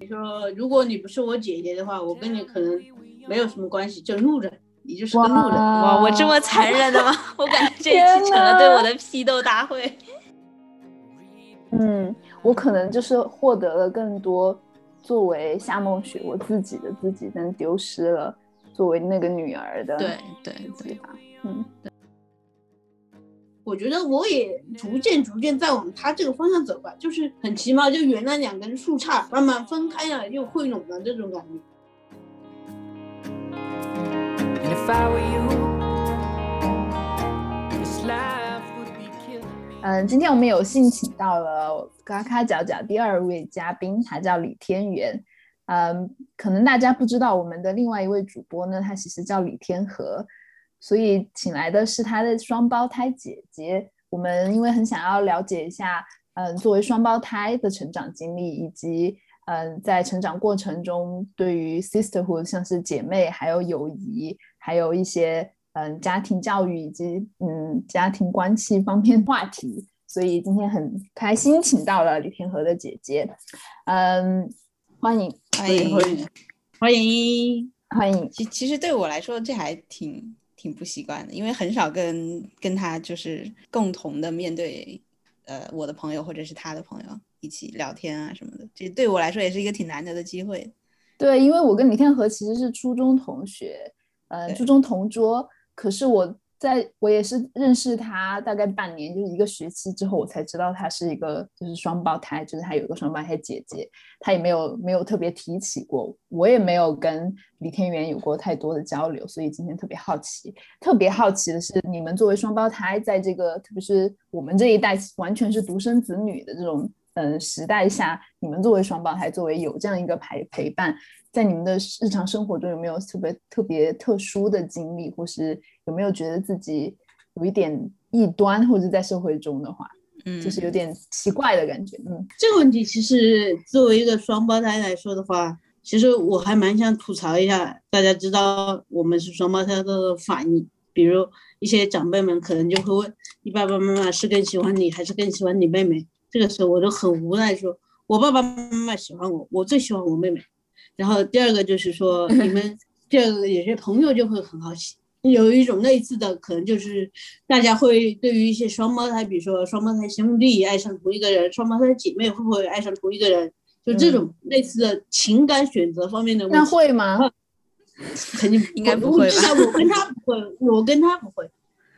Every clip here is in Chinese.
你说，如果你不是我姐姐的话，我跟你可能没有什么关系，就路人，你就是个路人。哇，我这么残忍的吗？我感觉这一期成了对我的批斗大会。嗯，我可能就是获得了更多作为夏梦雪我自己的自己，但丢失了作为那个女儿的对对对吧？嗯。我觉得我也逐渐逐渐在往他这个方向走吧，就是很奇妙，就原来两根树杈慢慢分开了，又汇拢了这种感觉。嗯，今天我们有幸请到了嘎嘎角角第二位嘉宾，他叫李天元。嗯，可能大家不知道我们的另外一位主播呢，他其实叫李天和。所以请来的是他的双胞胎姐姐。我们因为很想要了解一下，嗯，作为双胞胎的成长经历，以及嗯，在成长过程中对于 sisterhood，像是姐妹，还有友谊，还有一些嗯家庭教育以及嗯家庭关系方面话题。所以今天很开心，请到了李天和的姐姐。嗯，欢迎，欢迎，欢迎，欢迎，欢迎。其其实对我来说，这还挺。挺不习惯的，因为很少跟跟他就是共同的面对，呃，我的朋友或者是他的朋友一起聊天啊什么的，这对我来说也是一个挺难得的机会。对，因为我跟李天河其实是初中同学，呃，初中同桌，可是我。在我也是认识他大概半年，就是一个学期之后，我才知道他是一个就是双胞胎，就是他有一个双胞胎姐姐，他也没有没有特别提起过，我也没有跟李天元有过太多的交流，所以今天特别好奇，特别好奇的是，你们作为双胞胎，在这个特别是我们这一代完全是独生子女的这种嗯时代下，你们作为双胞胎，作为有这样一个陪陪伴。在你们的日常生活中有没有特别特别特殊的经历，或是有没有觉得自己有一点异端，或者在社会中的话，嗯，就是有点奇怪的感觉。嗯，这个问题其实作为一个双胞胎来说的话，其实我还蛮想吐槽一下，大家知道我们是双胞胎的反应，比如一些长辈们可能就会问你爸爸妈妈是更喜欢你还是更喜欢你妹妹？这个时候我都很无奈，说我爸爸妈妈喜欢我，我最喜欢我妹妹。然后第二个就是说，你们第二个有些朋友就会很好奇，有一种类似的，可能就是大家会对于一些双胞胎，比如说双胞胎兄弟爱上同一个人，双胞胎姐妹会不会爱上同一个人，就这种类似的情感选择方面的问题。那会吗？肯定应该不会。吧我跟他不会，我跟他不会。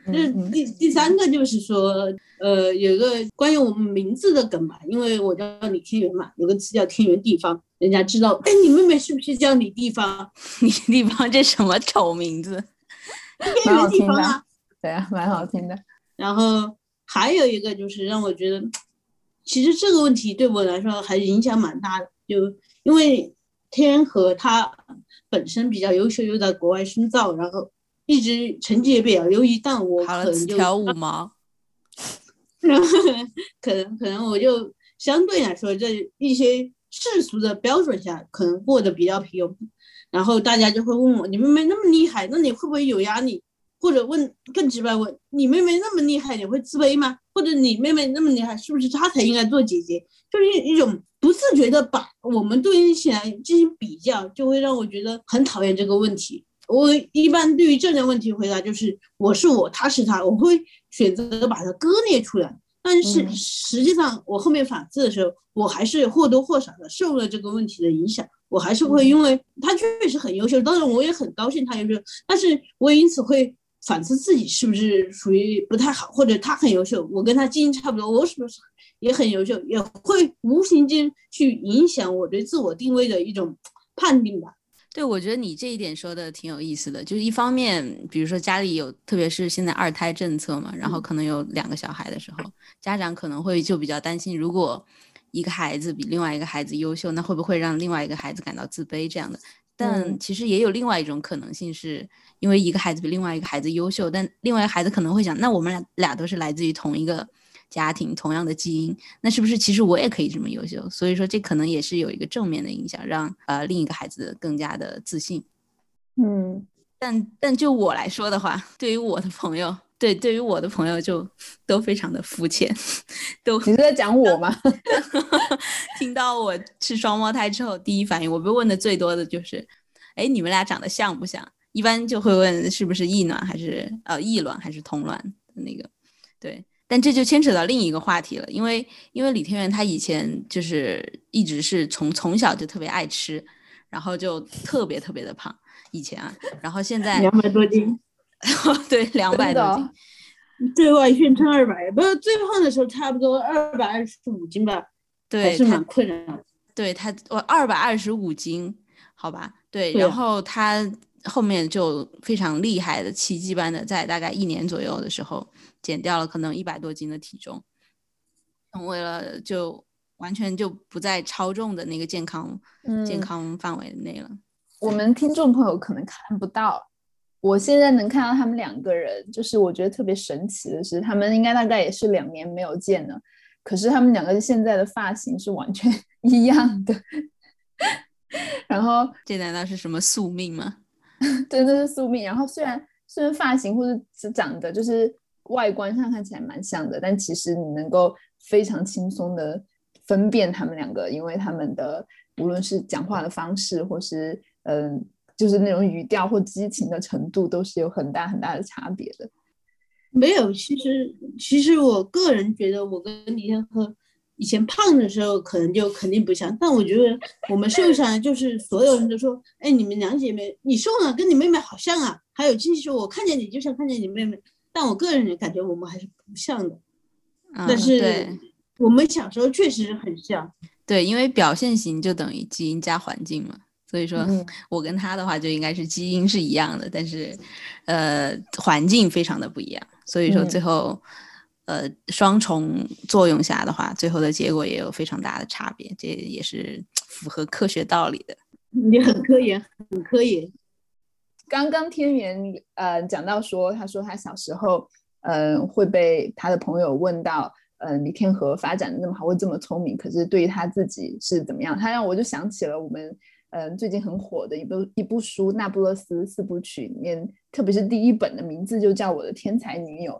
那第第三个就是说，呃，有一个关于我们名字的梗吧，因为我叫李天元嘛，有个词叫天圆地方。人家知道，哎，你妹妹是不是叫李地方？李地方这什么丑名字？蛮好听的，对啊，蛮好听的。然后还有一个就是让我觉得，其实这个问题对我来说还影响蛮大的，就因为天河他本身比较优秀，又在国外深造，然后一直成绩也比较优异，但我可能就跳舞吗？可能可能我就相对来说这一些。世俗的标准下，可能过得比较平庸，然后大家就会问我：你妹妹那么厉害，那你会不会有压力？或者问更直白问：你妹妹那么厉害，你会自卑吗？或者你妹妹那么厉害，是不是她才应该做姐姐？就是一种不自觉的把我们对应起来进行比较，就会让我觉得很讨厌这个问题。我一般对于这类问题回答就是：我是我，他是他，我会选择把它割裂出来。但是实际上，我后面反思的时候，我还是或多或少的受了这个问题的影响。我还是会因为他确实很优秀，当然我也很高兴他优秀，但是我也因此会反思自己是不是属于不太好，或者他很优秀，我跟他基因差不多，我是不是也很优秀，也会无形间去影响我对自我定位的一种判定吧。对，我觉得你这一点说的挺有意思的，就是一方面，比如说家里有，特别是现在二胎政策嘛，然后可能有两个小孩的时候，家长可能会就比较担心，如果一个孩子比另外一个孩子优秀，那会不会让另外一个孩子感到自卑这样的？但其实也有另外一种可能性，是因为一个孩子比另外一个孩子优秀，但另外一个孩子可能会想，那我们俩俩都是来自于同一个。家庭同样的基因，那是不是其实我也可以这么优秀？所以说这可能也是有一个正面的影响，让呃另一个孩子更加的自信。嗯，但但就我来说的话，对于我的朋友。对，对于我的朋友就都非常的肤浅，都你是在讲我吗？听到我是双胞胎之后，第一反应我被问的最多的就是，哎，你们俩长得像不像？一般就会问是不是异卵还是呃异卵还是同卵的那个，对。但这就牵扯到另一个话题了，因为因为李天元他以前就是一直是从从小就特别爱吃，然后就特别特别的胖，以前啊，然后现在两百多斤，对两百多斤。对外宣称二百，不是最胖的时候差不多二百二十五斤吧？对，还是蛮困扰。对他，我二百二十五斤，好吧？对，然后他后面就非常厉害的奇迹般的，在大概一年左右的时候，减掉了可能一百多斤的体重，成为了就完全就不在超重的那个健康、健嗯康范围内了。我们听众朋友可能看不到，我现在能看到他们两个人，就是我觉得特别神奇的是，他们应该大概也是两年没有见了，可是他们两个现在的发型是完全 一样的。然后这难道是什么宿命吗？真的是宿命。然后虽然虽然发型或者只长得就是外观上看起来蛮像的，但其实你能够非常轻松的分辨他们两个，因为他们的无论是讲话的方式，或是嗯，就是那种语调或激情的程度，都是有很大很大的差别的。没有，其实其实我个人觉得，我跟李天和以前胖的时候可能就肯定不像，但我觉得我们瘦下来，就是所有人都说，哎，你们两姐妹，你瘦了跟你妹妹好像啊。还有亲戚说，我看见你就像看见你妹妹，但我个人感觉我们还是不像的。嗯、但是对我们小时候确实很像，对，因为表现型就等于基因加环境嘛。所以说嗯我跟他的话就应该是基因是一样的，但是呃环境非常的不一样，所以说嗯最后、呃双重作用下的话，最后的结果也有非常大的差别，这也是符合科学道理的。你很科研，很科研。刚刚天元呃讲到说，他说他小时候嗯、呃会被他的朋友问到，嗯、呃、李天和发展的那么好，会这么聪明，可是对于他自己是怎么样？他让我就想起了我们嗯、最近很火的一部一部书《那不勒斯四部曲》里面，特别是第一本的名字就叫《我的天才女友》，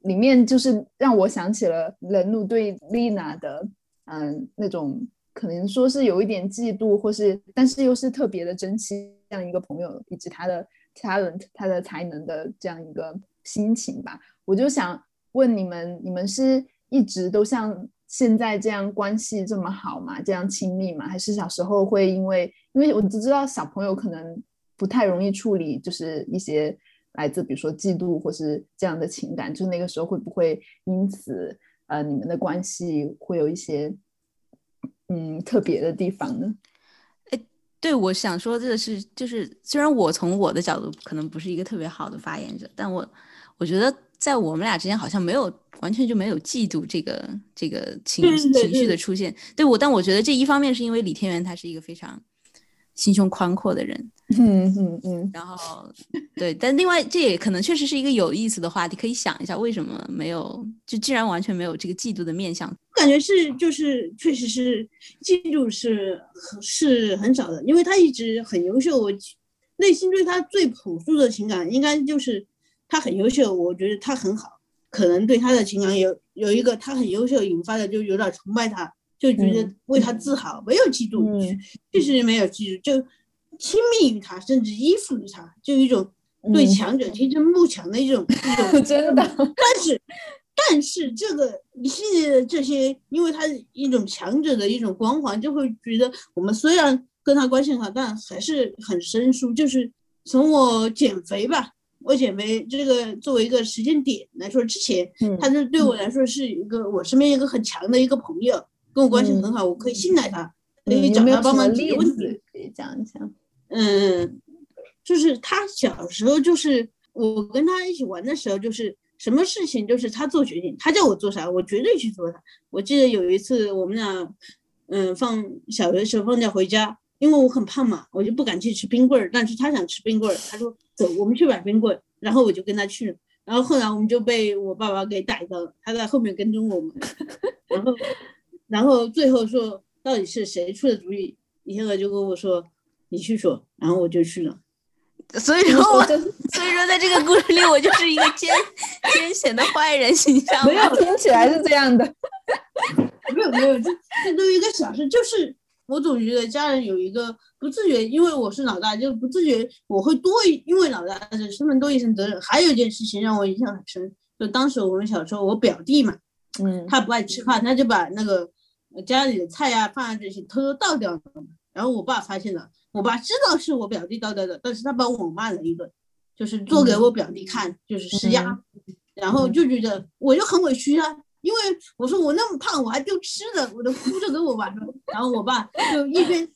里面就是让我想起了人怒对丽娜的嗯、那种。可能说是有一点嫉妒，或是但是又是特别的珍惜这样一个朋友，以及他的 talent、他的才能的这样一个心情吧。我就想问你们，你们是一直都像现在这样关系这么好吗？这样亲密吗？还是小时候会因为因为我只知道小朋友可能不太容易处理，就是一些来自比如说嫉妒或是这样的情感，就那个时候会不会因此呃你们的关系会有一些？嗯，特别的地方呢？对，我想说这个是，就是虽然我从我的角度可能不是一个特别好的发言者，但我我觉得在我们俩之间好像没有完全就没有嫉妒这个这个情情绪的出现。对我，但我觉得这一方面是因为李天元他是一个非常心胸宽阔的人，嗯嗯嗯，然后对，但另外这也可能确实是一个有意思的话题，可以想一下为什么没有，就既然完全没有这个嫉妒的面相，我感觉是就是确实是嫉妒是是很少的，因为他一直很优秀。我内心对他最朴素的情感应该就是他很优秀，我觉得他很好。可能对他的情感有有一个他很优秀引发的，就有点崇拜他，就觉得嗯为他自豪，没有嫉妒，嗯确实没有嫉妒，就亲密于他，甚至依附于他，就有一种对嗯强者天生慕强的一种一种 真的，但是，但是这个一系列的这些，因为他一种强者的一种光环，就会觉得我们虽然跟他关系很好，但还是很生疏。就是从我减肥吧，我减肥这个作为一个时间点来说，之前嗯他就对我来说是一个我身边一个很强的一个朋友，跟我关系很好，我可以信赖他，可以找他帮忙解决问题。可以讲一下？嗯，就是他小时候，就是我跟他一起玩的时候，就是什么事情就是他做决定，他叫我做啥，我绝对去做啥。我记得有一次我们俩，嗯，放小学的时候放假回家，因为我很胖嘛，我就不敢去吃冰棍儿，但是他想吃冰棍儿，他说走，我们去买冰棍儿，然后我就跟他去了。然后后来我们就被我爸爸给逮到了，他在后面跟踪我们，然后，然后最后说到底是谁出的主意？李天鹅就跟我说你去说，然后我就去了。所以说我，所以说在这个故事里，我就是一个艰艰险的坏人形象。没有，听起来是这样的。没有没有，这这都是一个小事，就是我总觉得家人有一个不自觉，因为我是老大，就不自觉我会多因为老大的身份多一层责任。还有一件事情让我印象很深，就当时我们小时候，我表弟嘛，嗯，他不爱吃饭，他就把那个家里的菜呀、饭啊这些偷偷倒掉了，然后我爸发现了。我爸知道是我表弟倒掉的，但是他把我骂了一顿，就是做给我表弟看，就是施压，然后就觉得我就很委屈啊，因为我说我那么胖，我还丢吃的，我都哭着跟我爸说，然后我爸就一边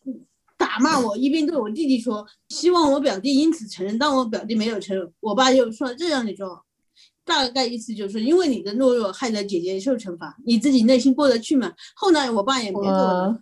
打骂我，一边对我弟弟说，希望我表弟因此承认，但我表弟没有承认，我爸就说这样你说，大概意思就是因为你的懦弱害得姐姐受惩罚，你自己内心过得去嘛？后来我爸也没做。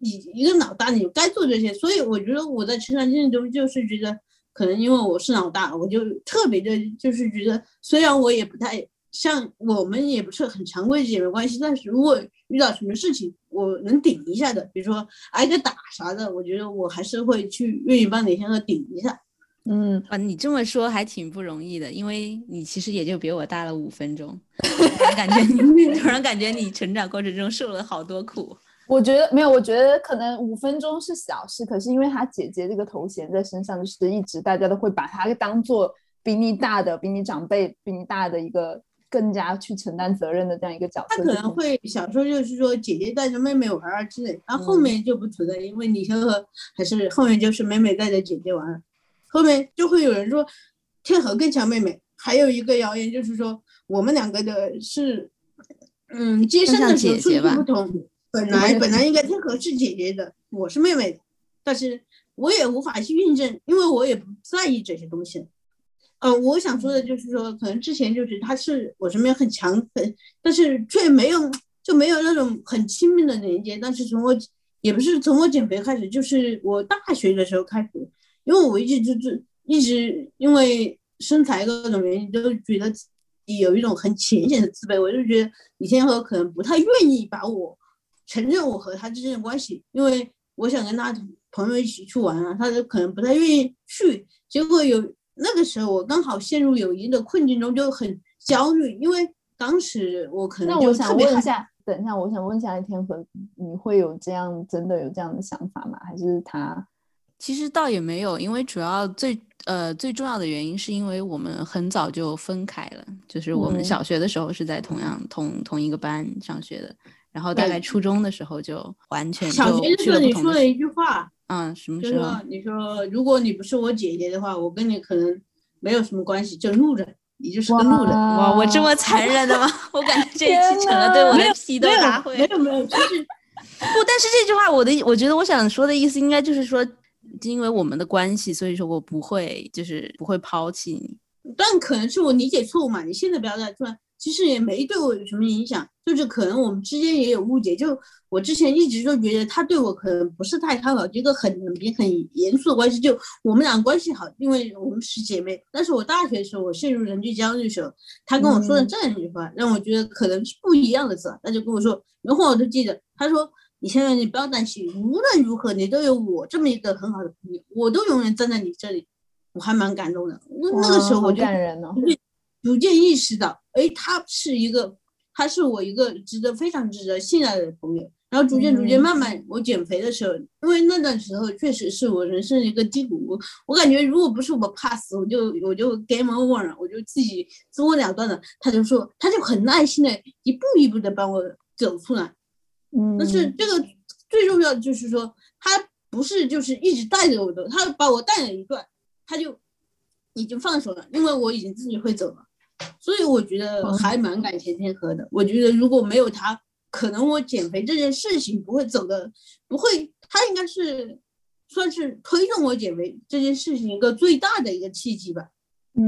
你一个老大，你该做这些，所以我觉得我在成长经历中就是觉得，可能因为我是老大，我就特别的，就是觉得，虽然我也不太像我们也不是很常规姐妹关系，但是如果遇到什么事情，我能顶一下的，比如说挨个打啥的，我觉得我还是会去愿意帮你先个顶一下。嗯啊，你这么说还挺不容易的，因为你其实也就比我大了五分钟，突然感觉你 突然感觉你成长过程中受了好多苦。我觉得没有，我觉得可能五分钟是小事，可是因为他姐姐这个头衔在身上，就是一直大家都会把他当做比你大的、比你长辈、比你大的一个更加去承担责任的这样一个角色。他可能会小时候就是说姐姐带着妹妹玩儿之类，然后后面就不存在，因为李天河还是后面就是妹妹带着姐姐玩，后面就会有人说天河更强妹妹。还有一个谣言就是说我们两个的是，嗯，接生的时候顺序不同。本来本来应该天河是姐姐的，我是妹妹的，但是我也无法去印证，因为我也不在意这些东西。呃，我想说的就是说，可能之前就是他是我身边很强很，但是却没有就没有那种很亲密的连接。但是从我也不是从我减肥开始，就是我大学的时候开始，因为我一直就就一直因为身材各种原因，都觉得有一种很浅显的自卑。我就觉得李天河可能不太愿意把我。承认我和他之间的关系，因为我想跟他朋友一起去玩啊，他就可能不太愿意去。结果有那个时候，我刚好陷入友谊的困境中，就很焦虑。因为当时我可能那我想问一下，等一下，我想问一下天河，你会有这样真的有这样的想法吗？还是他？其实倒也没有，因为主要最呃最重要的原因是因为我们很早就分开了，就是我们小学的时候是在同样同同一个班上学的。然后大概初中的时候就完全小学的时候你说了一句话，嗯，什么时候？你说如果你不是我姐姐的话，我跟你可能没有什么关系，就路人，你就是个路人。哇，我这么残忍的吗？我感觉这一期成了对我的批斗大会。没有没有，就是 不，但是这句话我的，我觉得我想说的意思应该就是说，因为我们的关系，所以说我不会就是不会抛弃你。但可能是我理解错误嘛？你现在不要再突然。其实也没对我有什么影响，就是可能我们之间也有误解。就我之前一直就觉得他对我可能不是太看好，一个很冷冰、很严肃的关系。就我们俩关系好，因为我们是姐妹。但是我大学的时候，我陷入人际焦虑的时候，他跟我说了这样一句话，让我觉得可能是不一样的字。他就跟我说，然后我就记得，他说：“你现在你不要担心，无论如何你都有我这么一个很好的朋友，我都永远站在你这里。”我还蛮感动的。那那个时候我就。逐渐意识到，哎，他是一个，他是我一个值得非常值得信赖的朋友。然后逐渐逐渐慢慢，我减肥的时候，因为那段时候确实是我人生的一个低谷。我我感觉，如果不是我怕死，我就我就 game over 了，我就自己自我了断了。他就说，他就很耐心的一步一步的帮我走出来。嗯，但是这个最重要的就是说，他不是就是一直带着我的，他把我带了一段，他就已经放手了，因为我已经自己会走了。所以我觉得还蛮感谢天河的。我觉得如果没有他，可能我减肥这件事情不会走的，不会。他应该是算是推动我减肥这件事情一个最大的一个契机吧。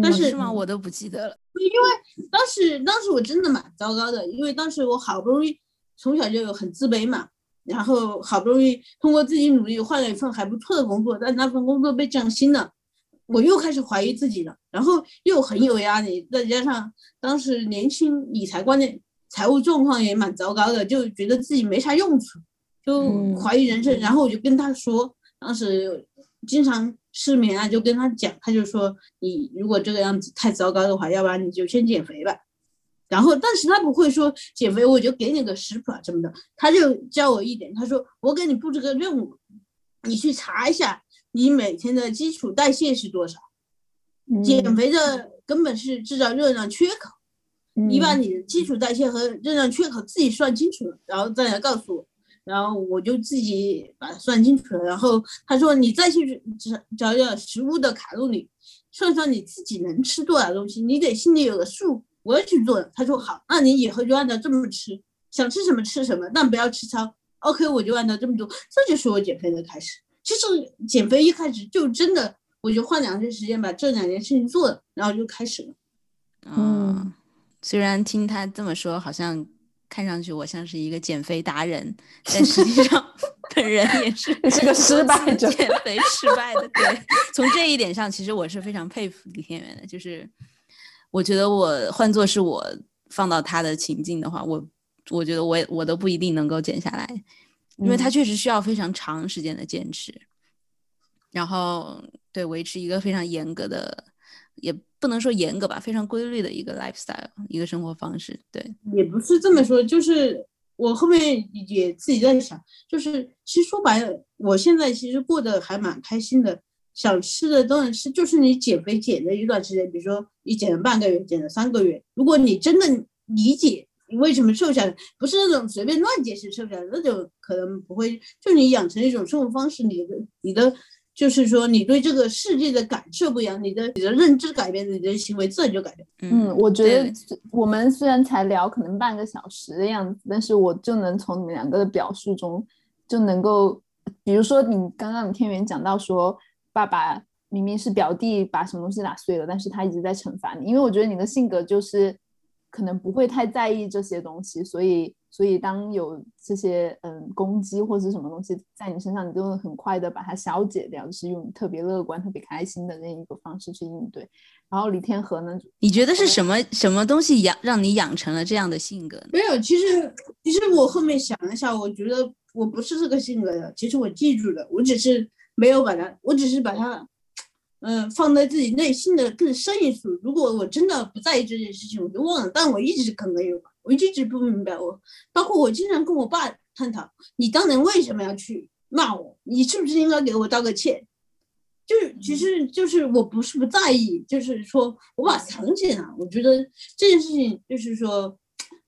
但是是吗？我都不记得了。因为当时当时我真的蛮糟糕的，因为当时我好不容易从小就有很自卑嘛，然后好不容易通过自己努力换了一份还不错的工作，但那份工作被降薪了。我又开始怀疑自己了，然后又很有压力，再加上当时年轻，理财观念、财务状况也蛮糟糕的，就觉得自己没啥用处，就怀疑人生。然后我就跟他说，当时经常失眠啊，就跟他讲，他就说你如果这个样子太糟糕的话，要不然你就先减肥吧。然后，但是他不会说减肥我就给你个食谱啊什么的，他就教我一点，他说我给你布置个任务，你去查一下你每天的基础代谢是多少。减肥的根本是制造热量缺口，你把你的基础代谢和热量缺口自己算清楚了，然后再来告诉我。然后我就自己把它算清楚了。然后他说你再去找找食物的卡路里，算算你自己能吃多少东西，你得心里有个数。我要去做。他说好，那你以后就按照这么吃，想吃什么吃什么，但不要吃超。OK，我就按照这么做。这就是我减肥的开始。其实减肥一开始就真的，我就花两天时间把这两件事情做了，然后就开始了。嗯，虽然听他这么说，好像。看上去我像是一个减肥达人，但实际上本人也是 是个失败者，减肥失败的。对，从这一点上，其实我是非常佩服李天元的。就是我觉得我换做是我放到他的情境的话，我我觉得我也我都不一定能够减下来，因为他确实需要非常长时间的坚持，然后对维持一个非常严格的也。不能说严格吧，非常规律的一个 lifestyle，一个生活方式。对，也不是这么说，就是我后面也自己在想，就是其实说白了，我现在其实过得还蛮开心的，想吃的都能吃。就是你减肥减的一段时间，比如说你减了半个月，减了三个月，如果你真的理解你为什么瘦下来，不是那种随便乱解释瘦下来，那就可能不会。就你养成一种生活方式，你的你的。就是说，你对这个世界的感受不一样，你的你的认知改变，你的行为自然就改变。嗯，我觉得我们虽然才聊可能半个小时的样子，但是我就能从你们两个的表述中就能够，比如说你刚刚你天元讲到说，爸爸明明是表弟把什么东西打碎了，但是他一直在惩罚你，因为我觉得你的性格就是可能不会太在意这些东西，所以。所以，当有这些嗯攻击或者什么东西在你身上，你就会很快的把它消解掉，就是用特别乐观、特别开心的那一个方式去应对。然后李天河呢？你觉得是什么什么东西养让你养成了这样的性格？没有，其实其实我后面想了一下，我觉得我不是这个性格的。其实我记住了，我只是没有把它，我只是把它嗯放在自己内心的更深一处。如果我真的不在意这件事情，我就忘了。但我一直可能有。我一直不明白，我包括我经常跟我爸探讨，你当年为什么要去骂我？你是不是应该给我道个歉？就是其实就是我不是不在意，就是说我把它藏起来。我觉得这件事情就是说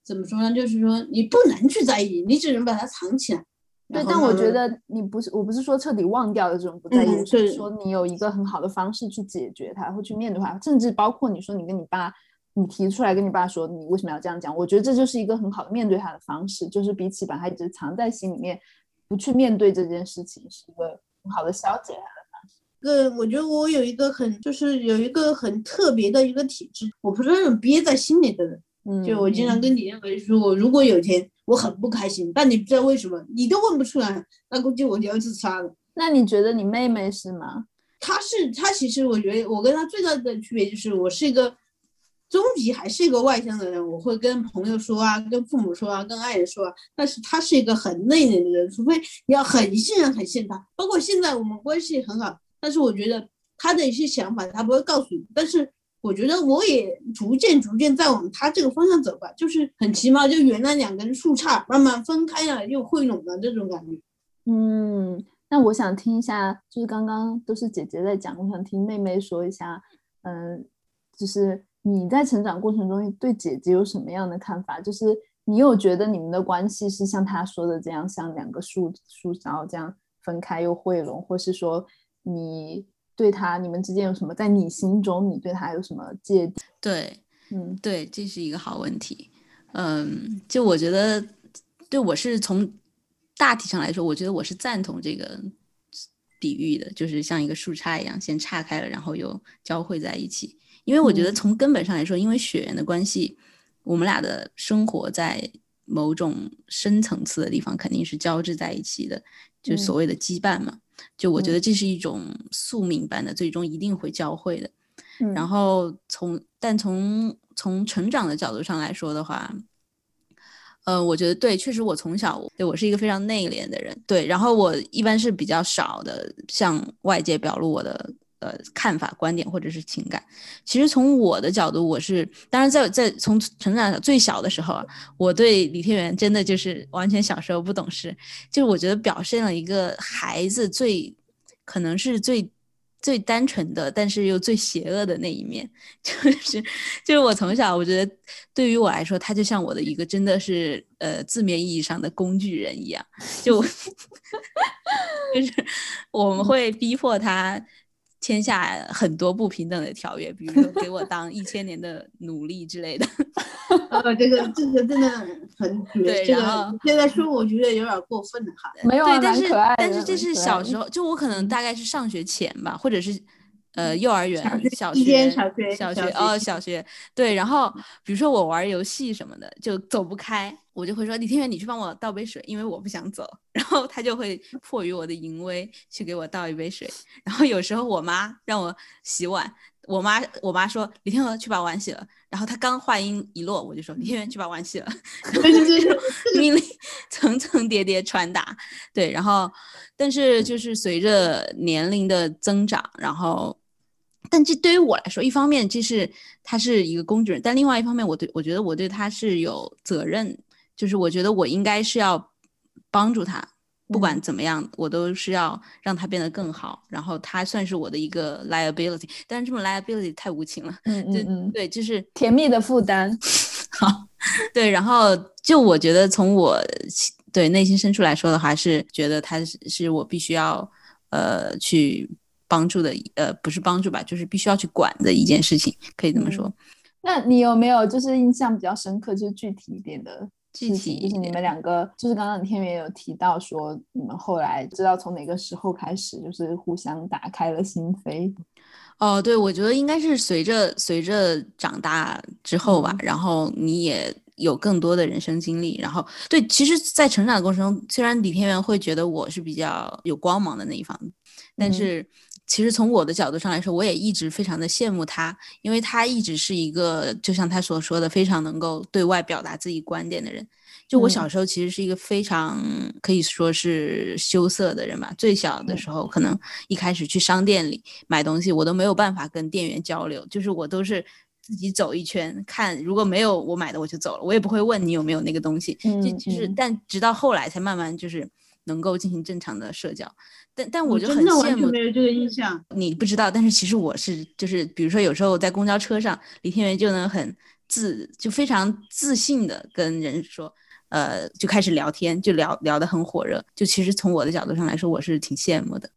怎么说呢？就是说你不能去在意，你只能把它藏起来。对，但我觉得你不是，我不是说彻底忘掉的这种不在意，是说你有一个很好的方式去解决它，或去面对它，甚至包括你说你跟你爸。你提出来跟你爸说，你为什么要这样讲？我觉得这就是一个很好的面对他的方式，就是比起把它一直藏在心里面，不去面对这件事情，是一个很好的消解它的方式。对，我觉得我有一个很，就是有一个很特别的一个体质，我不是那种憋在心里的人。嗯，就我经常跟你认为说，我如果有一天我很不开心，但你不知道为什么，你都问不出来，那估计我就要自杀了。那你觉得你妹妹是吗？她是，她其实我觉得我跟她最大的区别就是我是一个。终极还是一个外向的人，我会跟朋友说啊，跟父母说啊，跟爱人说啊。但是她是一个很内敛的人，除非你要很信任、很信任她。包括现在我们关系很好，但是我觉得她的一些想法她不会告诉你。但是我觉得我也逐渐、逐渐在往他这个方向走吧，就是很奇妙，就原来两根树杈慢慢分开了，又汇拢了这种感觉。嗯，那我想听一下，就是刚刚都是姐姐在讲，我想听妹妹说一下，嗯，就是。你在成长过程中对姐姐有什么样的看法？就是你有觉得你们的关系是像她说的这样，像两个树树然后这样分开又汇拢，或是说你对他你们之间有什么？在你心中，你对他有什么芥蒂？对，嗯，对，这是一个好问题。嗯，就我觉得，对我是从大体上来说，我觉得我是赞同这个比喻的，就是像一个树杈一样，先岔开了，然后又交汇在一起。因为我觉得从根本上来说，因为血缘的关系，我们俩的生活在某种深层次的地方肯定是交织在一起的，就所谓的羁绊嘛。就我觉得这是一种宿命般的，最终一定会教会的。然后从但从从成长的角度上来说的话，呃，我觉得对，确实我从小对我是一个非常内敛的人，对，然后我一般是比较少的向外界表露我的呃看法、观点或者是情感。其实从我的角度，我是当然在在从成长最小的时候啊，我对李天元真的就是完全小时候不懂事，就是我觉得表现了一个孩子最可能是最。最单纯的，但是又最邪恶的那一面，就是就是我从小，我觉得对于我来说，他就像我的一个真的是呃字面意义上的工具人一样，就 就是我们会逼迫他。签下很多不平等的条约，比如说给我当一千年的奴隶之类的。呃，这个这个真的很对。这个现在说，我觉得有点过分了哈。没有啊，但是但是这是小时候，就我可能大概是上学前吧，或者是。呃，幼儿园、小学、小学、小学哦，小学对。然后比如说我玩游戏什么的，就走不开，我就会说李天元，你去帮我倒杯水，因为我不想走。然后他就会迫于我的淫威去给我倒一杯水。然后有时候我妈让我洗碗，我妈我妈说李天元去把碗洗了。然后他刚话音一落，我就说李天元去把碗洗了。命令层层叠叠传达，对。然后但是就是随着年龄的增长，然后。但这对于我来说，一方面这是他是一个工具人，但另外一方面，我对我觉得我对他是有责任，就是我觉得我应该是要帮助他，不管怎么样，我都是要让他变得更好。然后他算是我的一个 liability，但是这种 liability 太无情了，嗯嗯嗯，对，就是甜蜜的负担。好，对，然后就我觉得从我对内心深处来说的话，是觉得他是是我必须要呃去。帮助的呃不是帮助吧，就是必须要去管的一件事情，可以这么说。那你有没有就是印象比较深刻，就是具体一点的具体就是你们两个，就是刚刚天元有提到说，你们后来知道从哪个时候开始，就是互相打开了心扉。哦，对，我觉得应该是随着随着长大之后吧，然后你也有更多的人生经历，然后对，其实，在成长的过程中，虽然李天元会觉得我是比较有光芒的那一方，但是。其实从我的角度上来说，我也一直非常的羡慕他，因为他一直是一个就像他所说的，非常能够对外表达自己观点的人。就我小时候其实是一个非常可以说是羞涩的人吧。最小的时候，可能一开始去商店里买东西，我都没有办法跟店员交流，就是我都是自己走一圈看，如果没有我买的我就走了，我也不会问你有没有那个东西。就其实，但直到后来才慢慢就是。能够进行正常的社交，但但我就很羡慕。没有这个印象，你不知道，但是其实我是，就是比如说有时候在公交车上，李天元就能很自，就非常自信的跟人说，呃，就开始聊天，就聊聊得很火热。就其实从我的角度上来说，我是挺羡慕的。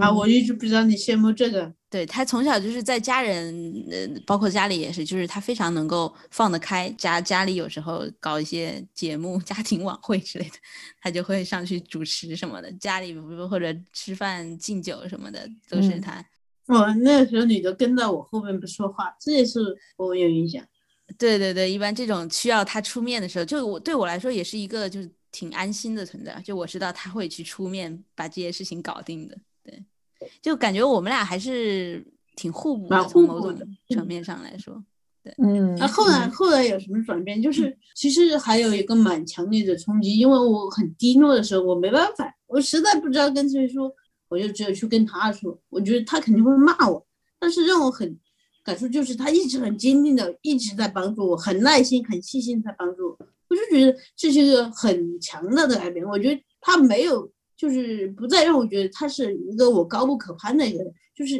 啊，我一直不知道你羡慕这个。对他从小就是在家人，呃，包括家里也是，就是他非常能够放得开。家家里有时候搞一些节目、家庭晚会之类的，他就会上去主持什么的。家里或者吃饭敬酒什么的，都是他。我那个时候你都跟在我后面不说话，这也是我有印象。对对对，一般这种需要他出面的时候，就我对我来说也是一个就是挺安心的存在。就我知道他会去出面把这些事情搞定的。就感觉我们俩还是挺互补的，从某种层面上来说，对，嗯。那后来后来有什么转变？就是其实还有一个蛮强烈的冲击，因为我很低落的时候，我没办法，我实在不知道跟谁说，我就只有去跟他说。我觉得他肯定会骂我，但是让我很感触就是他一直很坚定的一直在帮助我，很耐心、很细心在帮助我。我就觉得这是一个很强大的改变。我觉得他没有。就是不再让我觉得他是一个我高不可攀的一个人，就是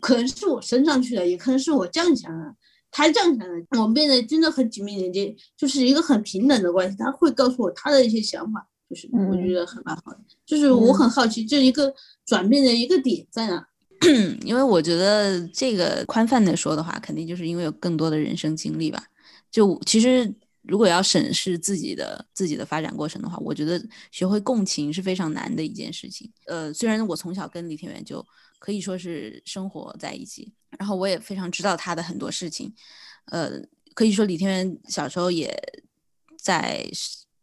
可能是我升上去了，也可能是我降下来，他降下来，我们变得真的很紧密连接，就是一个很平等的关系。他会告诉我他的一些想法，就是我觉得很蛮好的。就是我很好奇这一个转变的一个点在哪？因为我觉得这个宽泛的说的话，肯定就是因为有更多的人生经历吧。就其实。如果要审视自己的自己的发展过程的话，我觉得学会共情是非常难的一件事情。呃，虽然我从小跟李天元就可以说是生活在一起，然后我也非常知道他的很多事情。呃，可以说李天元小时候也在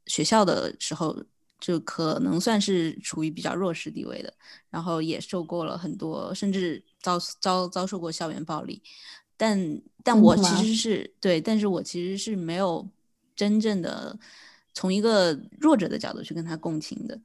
学校的时候就可能算是处于比较弱势地位的，然后也受过了很多，甚至遭遭遭受过校园暴力。但但我其实是对，但是我其实是没有。真正的从一个弱者的角度去跟他共情的。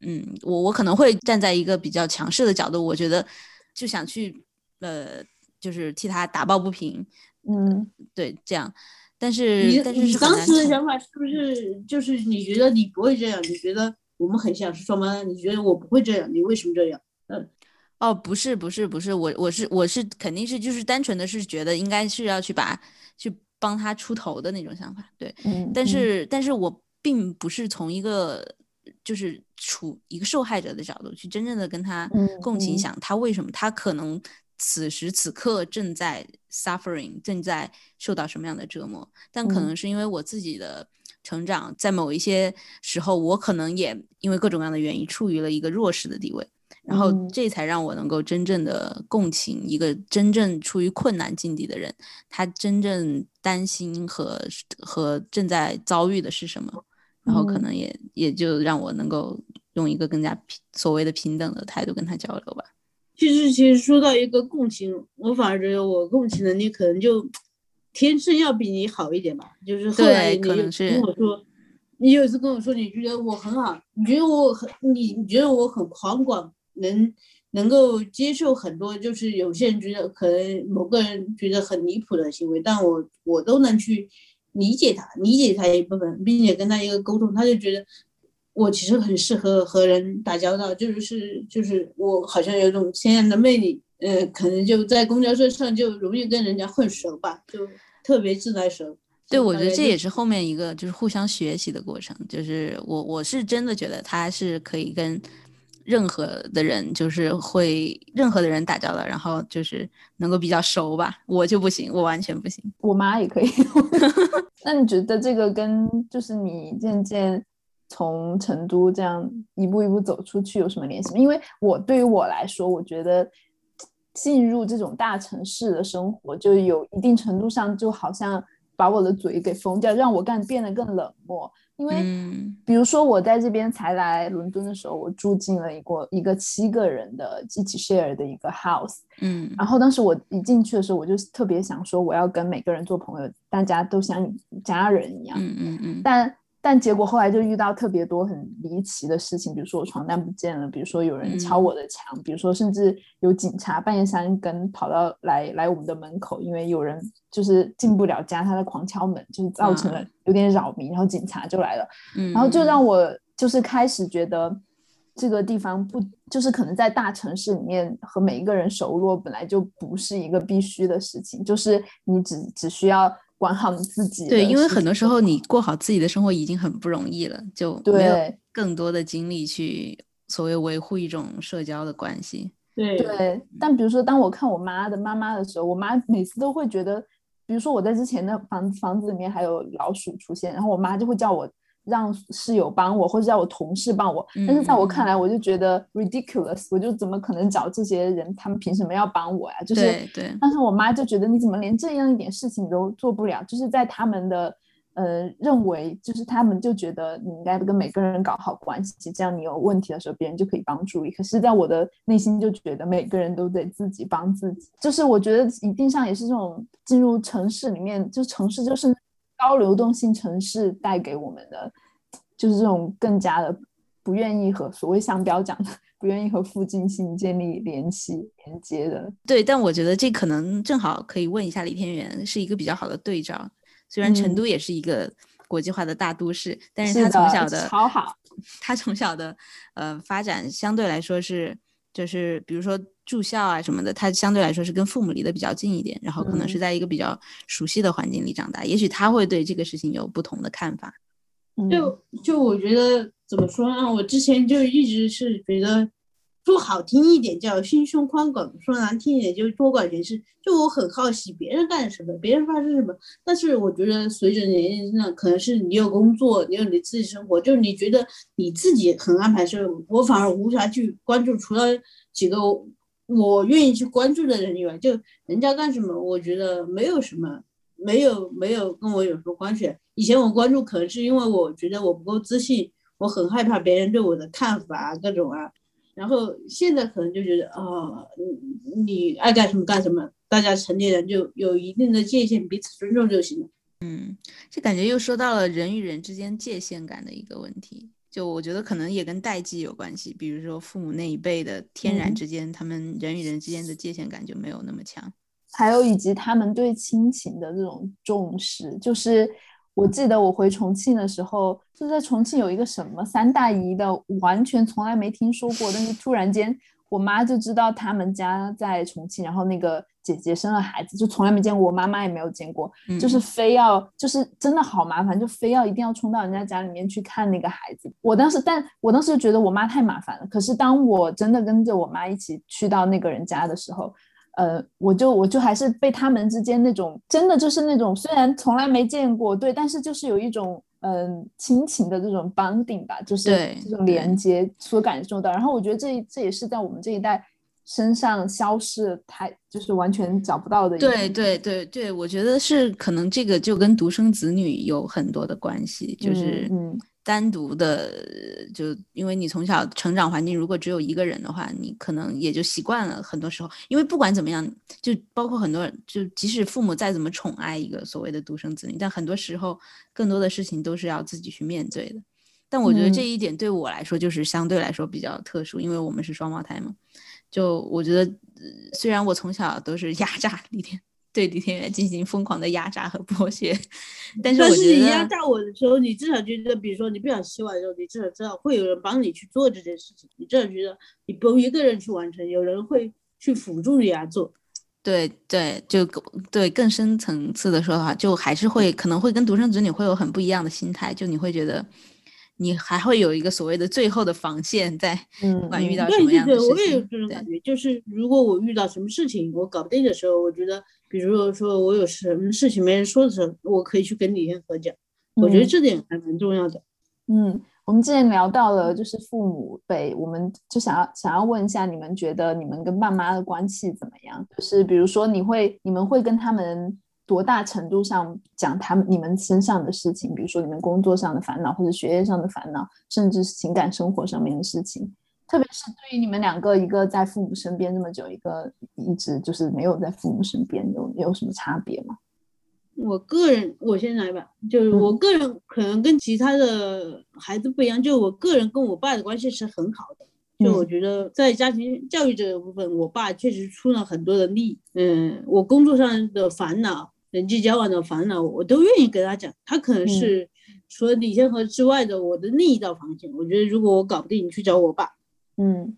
嗯，我我可能会站在一个比较强势的角度，我觉得就想去呃，就是替他打抱不平。嗯，对，这样。但是你但是你当时的想法是不是就是你觉得你不会这样？你觉得我们很像是双胞胎？你觉得我不会这样？你为什么这样？嗯哦，不是不是不是，我我是我是肯定是就是单纯的是觉得应该是要去把去帮他出头的那种想法，对。嗯，但嗯是但是我并不是从一个就是处一个受害者的角度去真正的跟他嗯共情，嗯想他为什么他可能此时此刻正在 suffering，正在受到什么样的折磨，但可嗯能是因为我自己的成长，在某一些时候，我可能也因为各种各样的原因处于了一个弱势的地位。然后嗯这才让我能够真正的共情一个真正处于困难境地的人，他真正担心和和正在遭遇的是什么，然后可嗯能也也就让我能够用一个更加平所谓的平等的态度跟他交流吧。其实，其实说到一个共情，我反而觉得我共情能力可能就天生要比你好一点吧。就是后来你可能是跟我说，你有一次跟我说，你觉得我很好，你觉得我很，你你觉得我很宽广，能能够接受很多，就是有些人觉得可能某个人觉得很离谱的行为，但我我都能去理解他，理解他一部分，并且跟他一个沟通，他就觉得我其实很适合和人打交道，就是就是我好像有种天然的魅力，呃，可能就在公交车上就容易跟人家混熟吧，就特别自来熟。对，我觉得这也是后面一个就是互相学习的过程。就是我我是真的觉得他是可以跟任何的人，就是会任何的人打交道，然后就是能够比较熟吧。我就不行，我完全不行。我妈也可以。那你觉得这个跟就是你渐渐从成都这样一步一步走出去有什么联系吗？因为我对于我来说，我觉得进入这种大城市的生活，就有一定程度上就好像把我的嘴给封掉，让我干变得更冷漠。因为嗯。比如说我在这边才来伦敦的时候，我住进了一个一个七个人的一起 share 的一个 house，嗯。然后当时我一进去的时候，我就特别想说我要跟每个人做朋友，大家都像家人一样。嗯嗯嗯，但但结果后来就遇到特别多很离奇的事情，比如说我床单不见了，比如说有人敲嗯。我的墙，比如说甚至有警察半夜三更跑到来来我们的门口，因为有人就是进不了家，他在狂敲门，就是造成了有点扰民，然后警察就来了。嗯，然后就嗯。让我就是开始觉得这个地方不就是可能在大城市里面和每一个人熟络本来就不是一个必须的事情，就是你只只需要管好你自己对，因为很多时候你过好自己的生活已经很不容易了，就没有更多的精力去所谓维护一种社交的关系。对对，但比如说，当我看我妈的妈妈的时候，我妈每次都会觉得，比如说我在之前的房房子里面还有老鼠出现，然后我妈就会叫我让室友帮我，或者叫我同事帮我。但是在我看嗯来，我就觉得 ridiculous，我就怎么可能找这些人？他们凭什么要帮我呀？就是，对对但是我妈就觉得你怎么连这样一点事情都做不了？就是在他们的。呃，认为就是他们就觉得你应该跟每个人搞好关系，这样你有问题的时候，别人就可以帮助你。可是，在我的内心就觉得每个人都得自己帮自己。就是我觉得一定上也是这种进入城市里面，就城市就是高流动性城市带给我们的，就是这种更加的不愿意和所谓商标讲的不愿意和附近性建立联系连接的。对，但我觉得这可能正好可以问一下李天元，是一个比较好的对照。虽然成嗯都也是一个国际化的大都市，但是他从的小的超好，他从小的呃发展相对来说是，就是比如说住校啊什么的，他相对来说是跟父母离得比较近一点，然后可能是嗯在一个比较熟悉的环境里长大，也许他会对这个事情有不同的看法。嗯就就我觉得怎么说呢？我之前就一直是觉得，说好听一点叫心胸宽广，说难听一点就是多管闲事。就我很好奇别人干什么，别人发生什么。但是我觉得随着年龄增长，可能是你有工作，你有你自己生活，就是你觉得你自己很安排，所以我反而无暇去关注除了几个我愿意去关注的人以外，就人家干什么，我觉得没有什么。没有没有跟我有什么关系。以前我关注可能是因为我觉得我不够自信，我很害怕别人对我的看法啊各种啊。然后现在可能就觉得啊，你你爱干什么干什么，大家成年人就有一定的界限，彼此尊重就行了。嗯，这感觉又说到了人与人之间界限感的一个问题。就我觉得可能也跟代际有关系，比如说父母那一辈的天然之间，他们人与人之间的界限感就没有那么强。还有以及他们对亲情的这种重视，就是我记得我回重庆的时候，就在重庆有一个什么三大姨的，完全从来没听说过，但是突然间我妈就知道他们家在重庆，然后那个。姐姐生了孩子，就从来没见过，我妈妈也没有见过，就是非要，就是真的好麻烦，就非要一定要冲到人家家里面去看那个孩子。我当时，但我当时觉得我妈太麻烦了。可是当我真的跟着我妈一起去到那个人家的时候，呃，我就我就还是被他们之间那种真的就是那种虽然从来没见过，对，但是就是有一种嗯亲情的这种 bonding 吧，就是这种连接所感受到。然后我觉得这这也是在我们这一代。身上消失，太就是完全找不到的。对对对对，我觉得是可能这个就跟独生子女有很多的关系，就是单独的，就因为你从小成长环境如果只有一个人的话，你可能也就习惯了。很多时候，因为不管怎么样，就包括很多人，就即使父母再怎么宠爱一个所谓的独生子女，但很多时候更多的事情都是要自己去面对的。但我觉得这一点对我来说就是相对来说比较特殊，因为我们是双胞胎嘛。就我觉得，虽然我从小都是压榨李天，对李天元进行疯狂的压榨和剥削，但是但是你压榨我的时候，你至少觉得，比如说你不想洗碗的时候，你至少知道会有人帮你去做这件事情，你至少觉得你不用一个人去完成，有人会去辅助你来做。对对，就对更深层次的说的话，就还是会可能会跟独生子女会有很不一样的心态，就你会觉得。你还会有一个所谓的最后的防线在，不管遇到什么样的事情。对对对，我也有这种感觉，就是如果我遇到什么事情我搞不定的时候，我觉得，比如说说我有什么事情没人说的时候，我可以去跟李天和讲，我觉得这点还蛮重要的。嗯，我们之前聊到了就是父母辈，我们就想要想要问一下，你们觉得你们跟爸妈的关系怎么样？就是比如说你会你们会跟他们。多大程度上讲他们你们身上的事情，比如说你们工作上的烦恼，或者学业上的烦恼，甚至是情感生活上面的事情。特别是对于你们两个，一个在父母身边这么久，一个一直就是没有在父母身边，有有什么差别吗？我个人，我先来吧，就是我个人可能跟其他的孩子不一样，就我个人跟我爸的关系是很好的。就我觉得在家庭教育这个部分，我爸确实出了很多的力。嗯，我工作上的烦恼。人际交往的烦恼，我都愿意跟他讲。他可能是除了李天河之外的我的另一道防线。我觉得如果我搞不定，你去找我爸。嗯，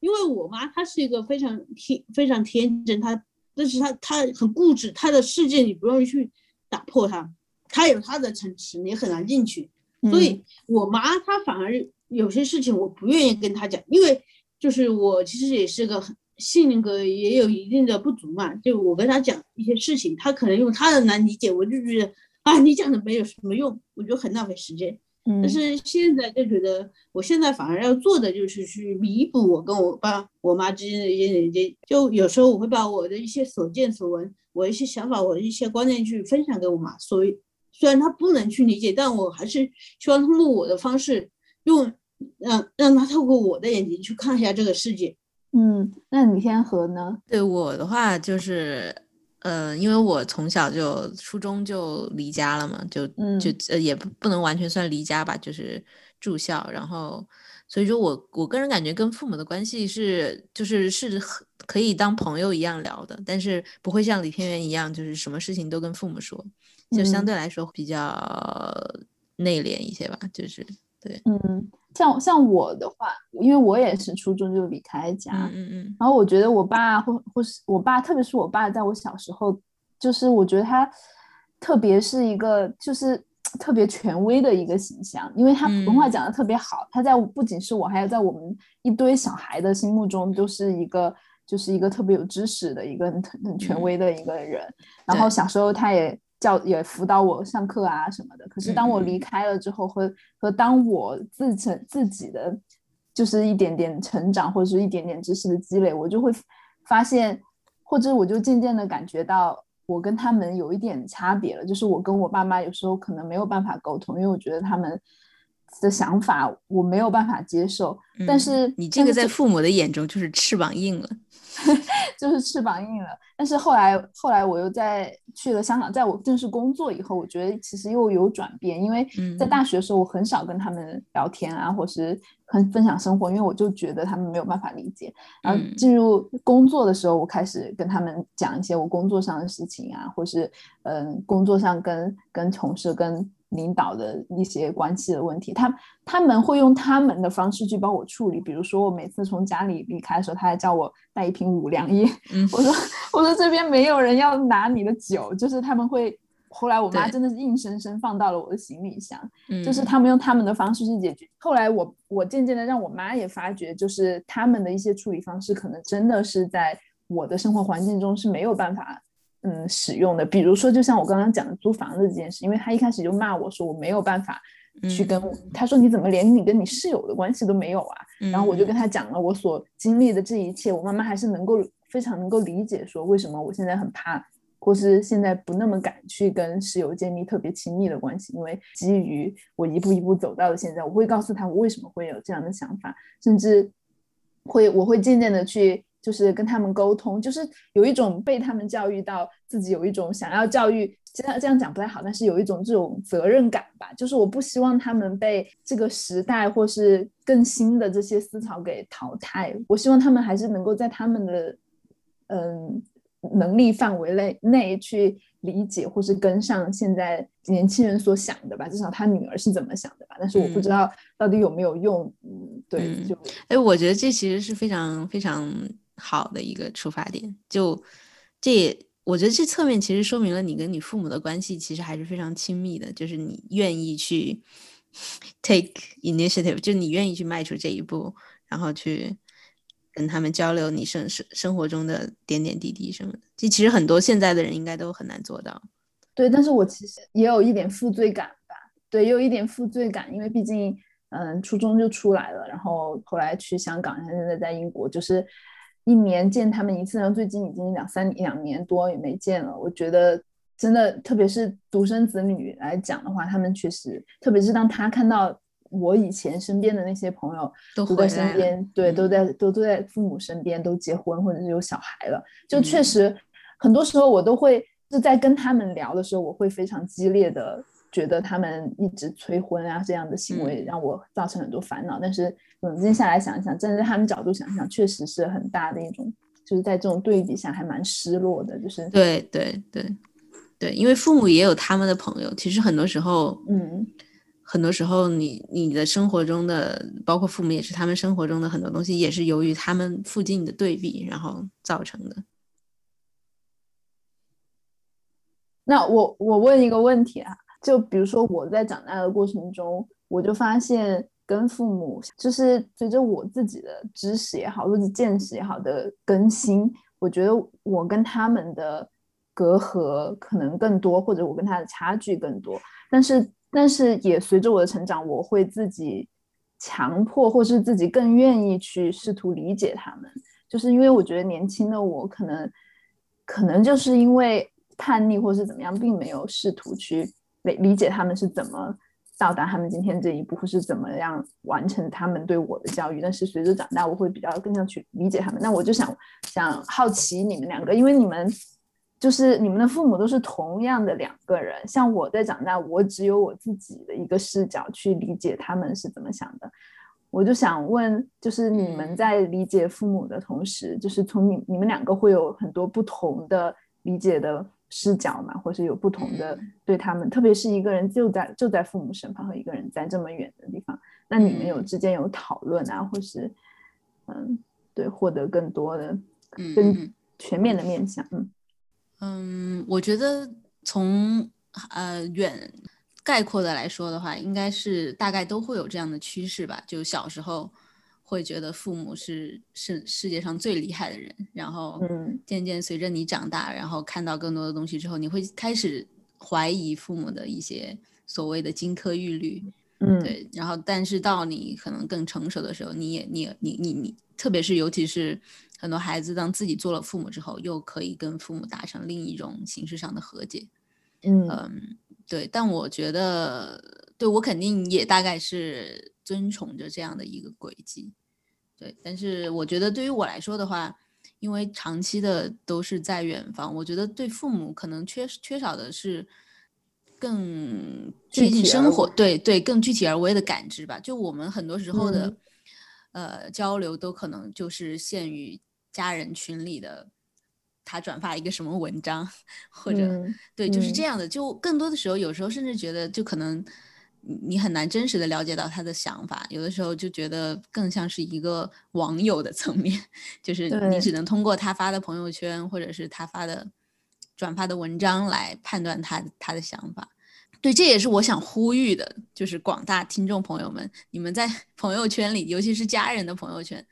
因为我妈她是一个非常天非常天真，她但是她她很固执，她的世界你不容易去打破她，她有她的城池，你很难进去。所以我妈她反而有些事情我不愿意跟她讲，因为就是我其实也是个很。性格也有一定的不足嘛，就我跟他讲一些事情，他可能用他的来理解，我就觉得啊，你讲的没有什么用，我觉得很浪费时间。但是现在就觉得，我现在反而要做的就是去弥补我跟我爸、我妈之间的一些连接。就有时候我会把我的一些所见所闻，我一些想法，我的一些观念去分享给我妈。所以虽然他不能去理解，但我还是希望通过我的方式，用让让他透过我的眼睛去看一下这个世界。嗯，那你先和呢？对我的话，就是，呃，因为我从小就初中就离家了嘛，就就呃也不不能完全算离家吧，就是住校，然后所以说我我个人感觉跟父母的关系是就是是可以当朋友一样聊的，但是不会像李天元一样，就是什么事情都跟父母说，就相对来说比较内敛一些吧，就是对，嗯。像像我的话，因为我也是初中就离开家，嗯嗯，然后我觉得我爸或或是我爸，特别是我爸，在我小时候，就是我觉得他特别是一个就是 特别权威的一个形象，因为他普通话讲的特别好，他在不仅是我，还有在我们一堆小孩的心目中，都是一个就是一个特别有知识的一个很很权威的一个人。然后小时候他也。教也辅导我上课啊什么的，可是当我离开了之后，和和当我自成自己的，就是一点点成长或者是一点点知识的积累，我就会发现，或者我就渐渐的感觉到，我跟他们有一点差别了。就是我跟我爸妈有时候可能没有办法沟通，因为我觉得他们的想法我没有办法接受。但是你这个在父母的眼中就是翅膀硬了。就是翅膀硬了，但是后来后来我又在去了香港，在我正式工作以后，我觉得其实又有转变，因为在大学的时候我很少跟他们聊天啊，或是很分享生活，因为我就觉得他们没有办法理解。然后进入工作的时候，我开始跟他们讲一些我工作上的事情啊，或是嗯工作上跟跟同事跟。领导的一些关系的问题，他他们会用他们的方式去帮我处理。比如说，我每次从家里离开的时候，他还叫我带一瓶五粮液。我说我说这边没有人要拿你的酒，就是他们会。后来我妈真的是硬生生放到了我的行李箱，就是他们用他们的方式去解决。后来我我渐渐的让我妈也发觉，就是他们的一些处理方式，可能真的是在我的生活环境中是没有办法。嗯，使用的，比如说，就像我刚刚讲的租房子这件事，因为他一开始就骂我说我没有办法去跟他说你怎么连你跟你室友的关系都没有啊？然后我就跟他讲了我所经历的这一切，我妈妈还是能够非常能够理解说为什么我现在很怕，或是现在不那么敢去跟室友建立特别亲密的关系，因为基于我一步一步走到了现在，我会告诉他我为什么会有这样的想法，甚至会我会渐渐的去。就是跟他们沟通，就是有一种被他们教育到自己有一种想要教育，这样这样讲不太好，但是有一种这种责任感吧。就是我不希望他们被这个时代或是更新的这些思潮给淘汰，我希望他们还是能够在他们的嗯能力范围内内去理解或是跟上现在年轻人所想的吧。至少他女儿是怎么想的吧？但是我不知道到底有没有用。嗯，对，就哎，我觉得这其实是非常非常。好的一个出发点，就这也，我觉得这侧面其实说明了你跟你父母的关系其实还是非常亲密的，就是你愿意去 take initiative，就你愿意去迈出这一步，然后去跟他们交流你生生生活中的点点滴滴什么的。这其实很多现在的人应该都很难做到。对，但是我其实也有一点负罪感吧，对，也有一点负罪感，因为毕竟嗯，初中就出来了，然后后来去香港，现在在英国，就是。一年见他们一次，然后最近已经两三两年多也没见了。我觉得真的，特别是独生子女来讲的话，他们确实，特别是当他看到我以前身边的那些朋友都在身边，对，都在都都在父母身边，都结婚或者是有小孩了，就确实很多时候我都会是在跟他们聊的时候，我会非常激烈的。觉得他们一直催婚啊这样的行为让我造成很多烦恼，但是冷静下来想一想，站在他们角度想想，确实是很大的一种，就是在这种对比下还蛮失落的。就是对对对对，因为父母也有他们的朋友，其实很多时候，嗯，很多时候你你的生活中的，包括父母也是他们生活中的很多东西，也是由于他们附近的对比然后造成的。那我我问一个问题啊。就比如说我在长大的过程中，我就发现跟父母就是随着我自己的知识也好，或者见识也好的更新，我觉得我跟他们的隔阂可能更多，或者我跟他的差距更多。但是，但是也随着我的成长，我会自己强迫，或是自己更愿意去试图理解他们，就是因为我觉得年轻的我可能，可能就是因为叛逆或是怎么样，并没有试图去。理解他们是怎么到达他们今天这一步，或是怎么样完成他们对我的教育。但是随着长大，我会比较更想去理解他们。那我就想想好奇你们两个，因为你们就是你们的父母都是同样的两个人。像我在长大，我只有我自己的一个视角去理解他们是怎么想的。我就想问，就是你们在理解父母的同时，就是从你你们两个会有很多不同的理解的。视角嘛，或是有不同的对他们，特别是一个人就在就在父母身旁和一个人在这么远的地方，那你们有之间有讨论啊，或是嗯，对，获得更多的更全面的面向，嗯。嗯，我觉得从呃远概括的来说的话，应该是大概都会有这样的趋势吧，就小时候。会觉得父母是是世界上最厉害的人，然后渐渐随着你长大，然后看到更多的东西之后，你会开始怀疑父母的一些所谓的金科玉律，嗯，对。然后，但是到你可能更成熟的时候，你也，你，你，你，你，特别是尤其是很多孩子当自己做了父母之后，又可以跟父母达成另一种形式上的和解，嗯嗯，对。但我觉得对我肯定也大概是遵从着这样的一个轨迹。对，但是我觉得对于我来说的话，因为长期的都是在远方，我觉得对父母可能缺缺少的是更贴近生活，对对，更具体而微的感知吧。就我们很多时候的呃交流，都可能就是限于家人群里的他转发一个什么文章，或者对，就是这样的。就更多的时候，有时候甚至觉得就可能。你很难真实的了解到他的想法，有的时候就觉得更像是一个网友的层面，就是你只能通过他发的朋友圈或者是他发的转发的文章来判断他他的想法。对，这也是我想呼吁的，就是广大听众朋友们，你们在 朋友圈里，尤其是家人的朋友圈。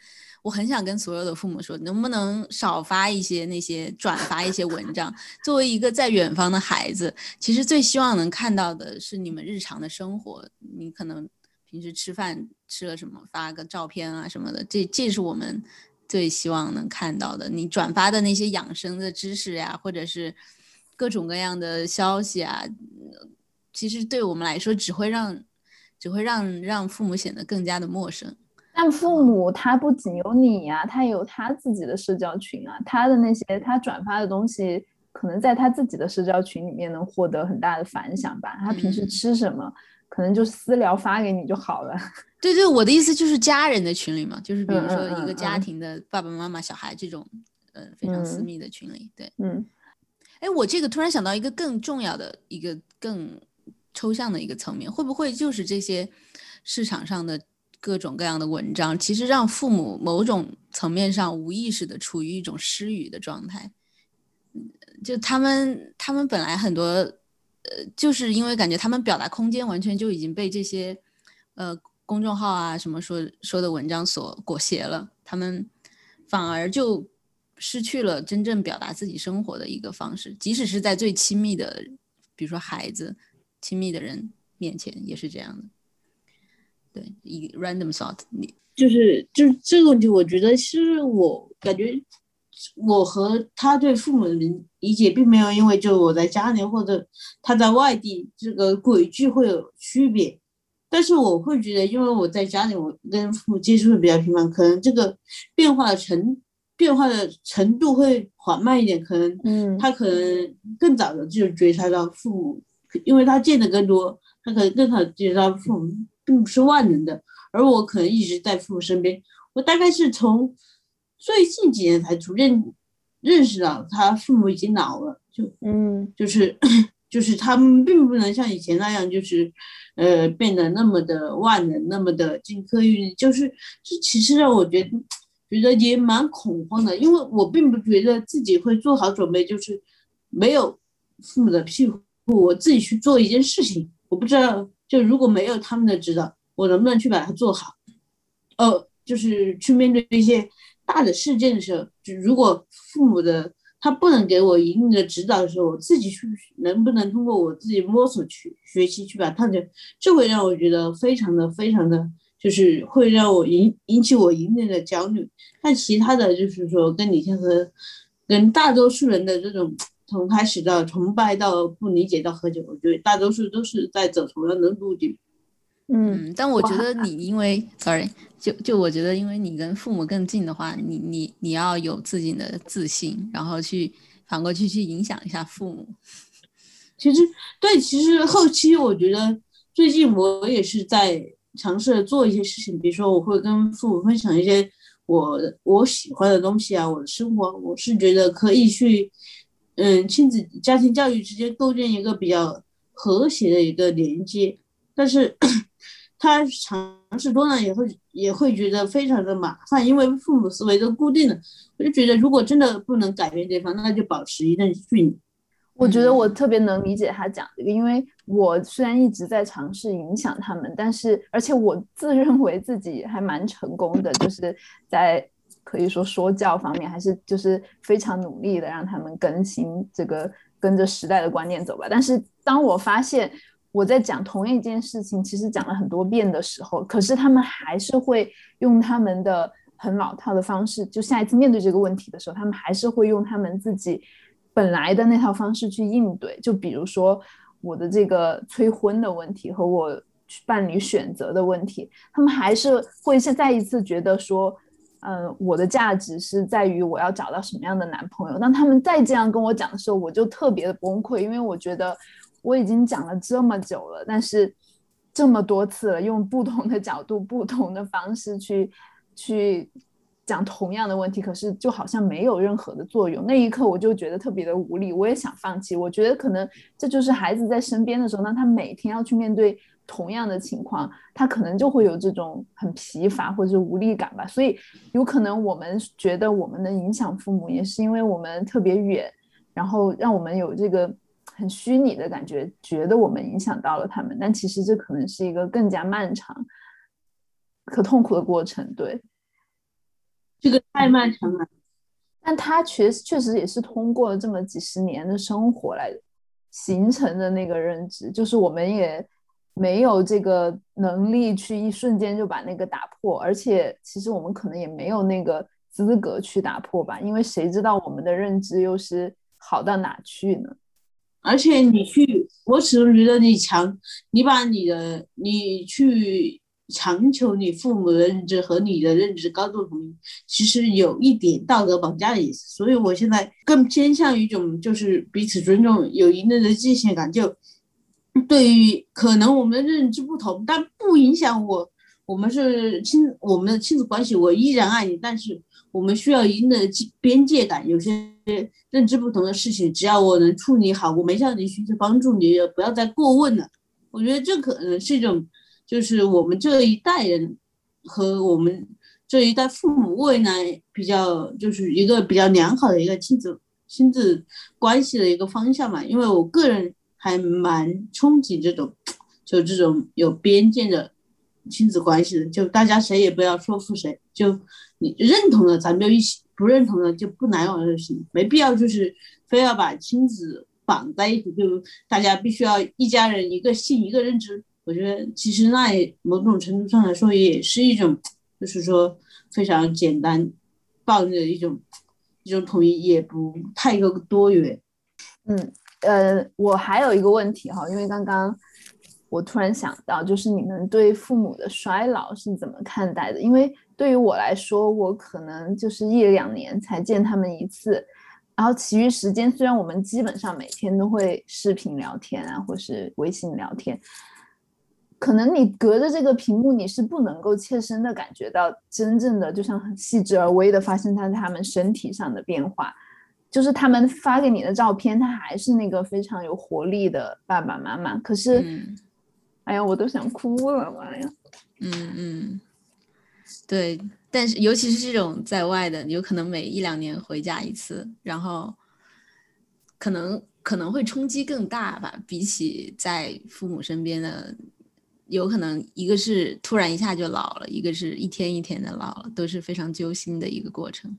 我很想跟所有的父母说，能不能少发一些那些转发一些文章？作为一个在远方的孩子，其实最希望能看到的是你们日常的生活。你可能平时吃饭吃了什么，发个照片啊什么的，这这是我们最希望能看到的。你转发的那些养生的知识呀，或者是各种各样的消息啊，其实对我们来说，只会让只会让让父母显得更加的陌生。但父母他不仅有你呀，他有他自己的社交群啊，他的那些他转发的东西，可能在他自己的社交群里面能获得很大的反响吧。他平时吃什么，可能就私聊发给你就好了。对对，我的意思就是家人的群里嘛，就是比如说一个家庭的爸爸妈妈、小孩这种，呃，非常私密的群里。对，嗯。哎，我这个突然想到一个更重要的一个更抽象的一个层面，会不会就是这些市场上的？各种各样的文章，其实让父母某种层面上无意识的处于一种失语的状态。就他们，他们本来很多，呃，就是因为感觉他们表达空间完全就已经被这些，呃，公众号啊什么说说的文章所裹挟了，他们反而就失去了真正表达自己生活的一个方式，即使是在最亲密的，比如说孩子、亲密的人面前，也是这样的。对，一 random thought，你就是就是这个问题，我觉得是我感觉我和他对父母的理理解并没有因为就我在家里或者他在外地这个轨迹会有区别，但是我会觉得，因为我在家里我跟父母接触的比较频繁，可能这个变化的程变化的程度会缓慢一点，可能嗯，他可能更早的就觉察到父母，因为他见的更多，他可能更早觉察到父母。并不是万能的，而我可能一直在父母身边。我大概是从最近几年才逐渐认识到，他父母已经老了，就嗯，就是 就是他们并不能像以前那样，就是呃变得那么的万能，那么的金科玉律。就是这其实让我觉得觉得也蛮恐慌的，因为我并不觉得自己会做好准备，就是没有父母的庇护，我自己去做一件事情，我不知道。就如果没有他们的指导，我能不能去把它做好？呃，就是去面对一些大的事件的时候，就如果父母的他不能给我一定的指导的时候，我自己去能不能通过我自己摸索去学习去把它解，这会让我觉得非常的非常的，就是会让我引引起我一定的焦虑。但其他的就是说，跟你像和跟大多数人的这种。从开始到崇拜到不理解到喝酒，我觉得大多数都是在走同样的路径。嗯，但我觉得你因为，sorry，就就我觉得，因为你跟父母更近的话，你你你要有自己的自信，然后去反过去去影响一下父母。其实对，其实后期我觉得最近我也是在尝试做一些事情，比如说我会跟父母分享一些我我喜欢的东西啊，我的生活，我是觉得可以去。嗯，亲子家庭教育之间构建一个比较和谐的一个连接，但是他尝试多了也会也会觉得非常的麻烦，因为父母思维都固定了。我就觉得，如果真的不能改变对方，那就保持一段距离。我觉得我特别能理解他讲这个，因为我虽然一直在尝试影响他们，但是而且我自认为自己还蛮成功的，就是在。可以说说教方面还是就是非常努力的让他们更新这个跟着时代的观念走吧。但是当我发现我在讲同一件事情，其实讲了很多遍的时候，可是他们还是会用他们的很老套的方式。就下一次面对这个问题的时候，他们还是会用他们自己本来的那套方式去应对。就比如说我的这个催婚的问题和我去办理选择的问题，他们还是会是再一次觉得说，嗯，我的价值是在于我要找到什么样的男朋友。当他们再这样跟我讲的时候，我就特别的崩溃，因为我觉得我已经讲了这么久了，但是这么多次了，用不同的角度、不同的方式去去。讲同样的问题，可是就好像没有任何的作用。那一刻我就觉得特别的无力，我也想放弃。我觉得可能这就是孩子在身边的时候，那他每天要去面对同样的情况，他可能就会有这种很疲乏或者是无力感吧。所以有可能我们觉得我们能影响父母，也是因为我们特别远，然后让我们有这个很虚拟的感觉，觉得我们影响到了他们。但其实这可能是一个更加漫长、可痛苦的过程。对。这个太漫长了，但他确实确实也是通过这么几十年的生活来形成的那个认知，就是我们也没有这个能力去一瞬间就把那个打破，而且其实我们可能也没有那个资格去打破吧，因为谁知道我们的认知又是好到哪去呢？而且你去，我始终觉得你强，你把你的你去。强求你父母的认知和你的认知高度统一，其实有一点道德绑架的意思。所以我现在更偏向于一种就是彼此尊重，有一定的界限感。就对于可能我们的认知不同，但不影响我，我们是亲，我们的亲子关系，我依然爱你。但是我们需要一定的边界感。有些认知不同的事情，只要我能处理好，我没向你寻求帮助，你也不要再过问了。我觉得这可能是一种。就是我们这一代人和我们这一代父母未来比较，就是一个比较良好的一个亲子亲子关系的一个方向嘛。因为我个人还蛮憧憬这种，就这种有边界的亲子关系的，就大家谁也不要说服谁，就你认同了咱们就一起，不认同的就不来往就行，没必要就是非要把亲子绑在一起，就大家必须要一家人一个姓一个认知。我觉得其实那某种程度上来说也是一种，就是说非常简单、暴力的一种一种统一，也不太过多元。嗯，呃，我还有一个问题哈，因为刚刚我突然想到，就是你们对父母的衰老是怎么看待的？因为对于我来说，我可能就是一两年才见他们一次，然后其余时间虽然我们基本上每天都会视频聊天啊，或是微信聊天。可能你隔着这个屏幕，你是不能够切身的感觉到真正的，就像很细致而微的发生在他们身体上的变化。就是他们发给你的照片，他还是那个非常有活力的爸爸妈妈。可是，哎呀，我都想哭了，妈呀！嗯嗯，对，但是尤其是这种在外的，有可能每一两年回家一次，然后可能可能会冲击更大吧，比起在父母身边的。有可能一个是突然一下就老了，一个是一天一天的老了，都是非常揪心的一个过程。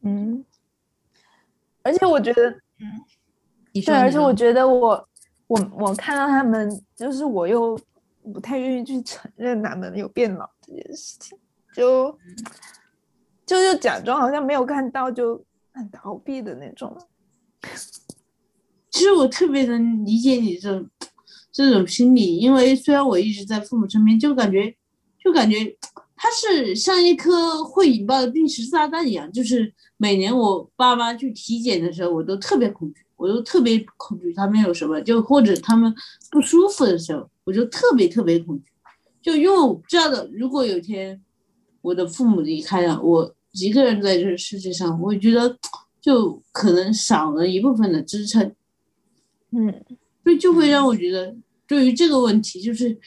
嗯，而且我觉得，嗯，对，而且我觉得我我我看到他们，就是我又不太愿意去承认他们有变老这件事情，就就就假装好像没有看到，就很逃避的那种。其实我特别能理解你这种。这种心理，因为虽然我一直在父母身边，就感觉，就感觉它是像一颗会引爆的定时炸弹一样。就是每年我爸妈去体检的时候，我都特别恐惧，我都特别恐惧他们有什么，就或者他们不舒服的时候，我就特别特别恐惧。就因为我不知道的，如果有一天我的父母离开了，我一个人在这世界上，我觉得就可能少了一部分的支撑。嗯，所以就会让我觉得。对于这个问题，就是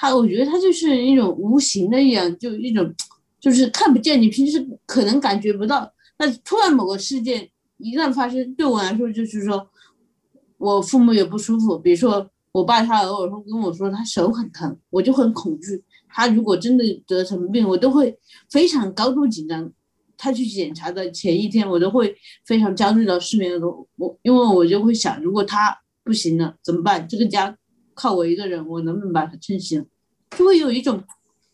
他，我觉得他就是一种无形的一样，就一种就是看不见，你平时可能感觉不到，那突然某个事件一旦发生，对我来说就是说，我父母也不舒服，比如说我爸他偶尔会跟我说他手很疼，我就很恐惧。他如果真的得什么病，我都会非常高度紧张。他去检查的前一天，我都会非常焦虑到失眠的都我因为我就会想，如果他不行了怎么办？这个家。靠我一个人，我能不能把它撑行？就会有一种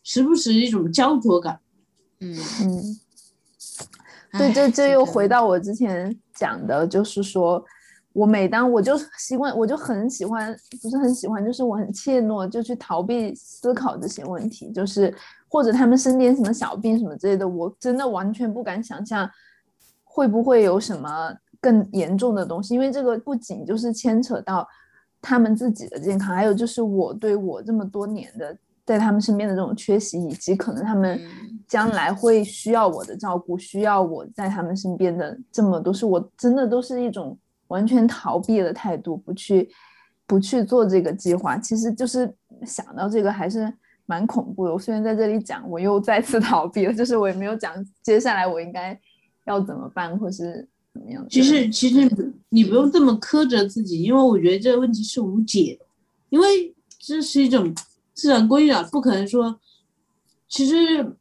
时不时一种焦灼感。嗯嗯，对，这这又回到我之前讲的，就是说我每当我就习惯，我就很喜欢，不是很喜欢，就是我很怯懦，就去逃避思考这些问题，就是或者他们生点什么小病什么之类的，我真的完全不敢想象会不会有什么更严重的东西，因为这个不仅就是牵扯到他们自己的健康，还有就是我对我这么多年的在他们身边的这种缺席，以及可能他们将来会需要我的照顾，需要我在他们身边的这么多，是我真的都是一种。完全逃避的态度，不去不去做这个计划，其实就是想到这个还是蛮恐怖的。我虽然在这里讲，我又再次 逃避了，就是我也没有讲接下来我应该要怎么办，或是怎么样。其实其实你不用这么苛责自己，因为我觉得这个问题是无解的，因为这是一种自然规律啊，不可能说其实。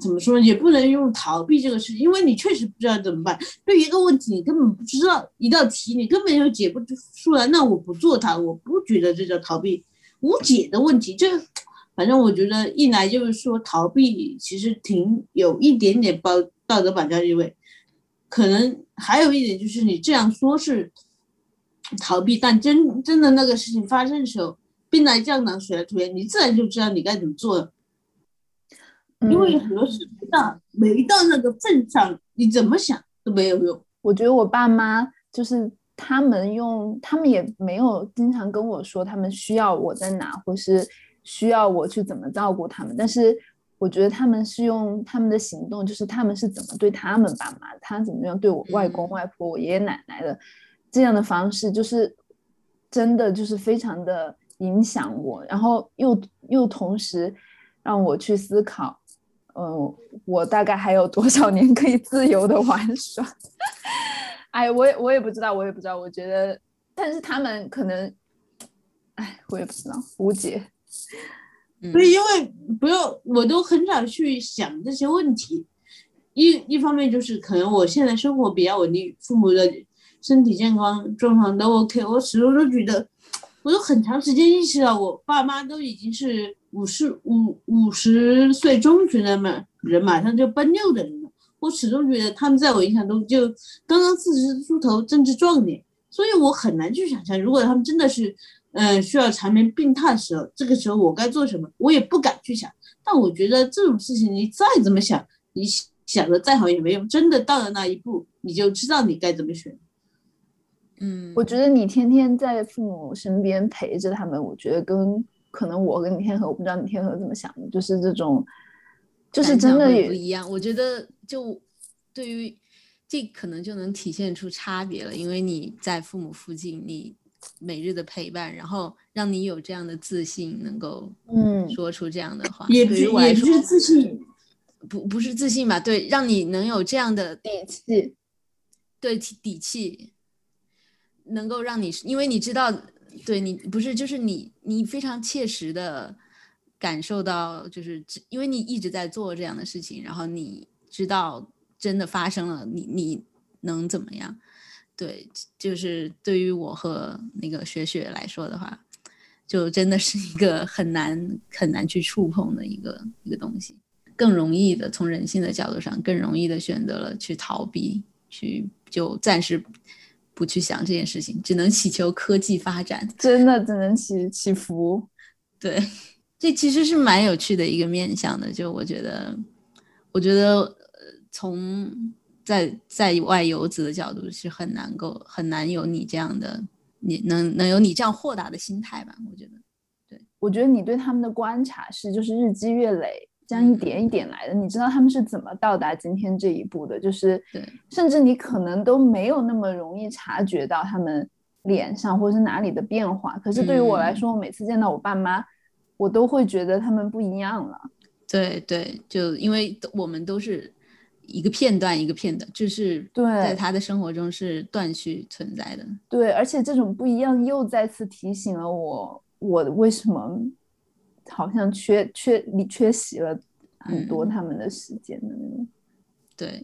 怎么说也不能用逃避这个事，因为你确实不知道怎么办。对一个问题，你根本不知道一道题，你根本就解不出来，那我不做它，我不觉得这叫逃避。无解的问题，这反正我觉得一来就是说逃避，其实挺有一点点包道德绑架意味。可能还有一点就是你这样说是逃避，但真真的那个事情发生的时候，兵来将挡，水来土掩，你自然就知道你该怎么做了。因为很多事没到没到那个份上，你怎么想都没有用。我觉得我爸妈就是他们用，他们也没有经常跟我说他们需要我在哪，或是需要我去怎么照顾他们。但是我觉得他们是用他们的行动，就是他们是怎么对他们爸妈，他怎么样对我外公外婆、我爷爷奶奶的这样的方式，就是真的就是非常的影响我，然后又又同时让我去思考。嗯，我大概还有多少年可以自由的玩耍？哎，我也我也不知道，我也不知道。我觉得，但是他们可能，哎，我也不知道，无解。所以，因为不用，我都很少去想这些问题。一一方面就是可能我现在生活比较稳定，父母的身体健康状况都 OK，我始终都觉得，我都很长时间意识到，我爸妈都已经是。五十五五十岁中旬的嘛人，马上就奔六的人了。我始终觉得他们在我印象中就刚刚四十出头，正值壮年，所以我很难去想象，如果他们真的是，嗯，需要缠绵病榻的时候，这个时候我该做什么，我也不敢去想。但我觉得这种事情，你再怎么想，你想的再好也没用。真的到了那一步，你就知道你该怎么选。嗯，我觉得你天天在父母身边陪着他们，我觉得跟。可能我跟你天河，我不知道你天河怎么想的，就是这种，就是真的也不一样。我觉得就对于这可能就能体现出差别了，因为你在父母附近，你每日的陪伴，然后让你有这样的自信，能够嗯说出这样的话，也不也不是自信，不不是自信吧？对，让你能有这样的底气，对底气，能够让你，因为你知道。对你不是，就是你，你非常切实的感受到，就是因为你一直在做这样的事情，然后你知道真的发生了，你你能怎么样？对，就是对于我和那个雪雪来说的话，就真的是一个很难很难去触碰的一个一个东西，更容易的从人性的角度上，更容易的选择了去逃避，去就暂时。不去想这件事情，只能祈求科技发展。真的只能祈祈福。对，这其实是蛮有趣的一个面向的。就我觉得，我觉得从在在外游子的角度是很难够很难有你这样的，你能能有你这样豁达的心态吧？我觉得，对，我觉得你对他们的观察是就是日积月累。这样一点一点来的，你知道他们是怎么到达今天这一步的？就是，甚至你可能都没有那么容易察觉到他们脸上或是哪里的变化。可是对于我来说，我每次见到我爸妈，我都会觉得他们不一样了。对对，就因为我们都是一个片段一个片段，就是对，在他的生活中是断续存在的。对，而且这种不一样又再次提醒了我，我为什么。好像缺缺你缺席了很多他们的时间的那种，对，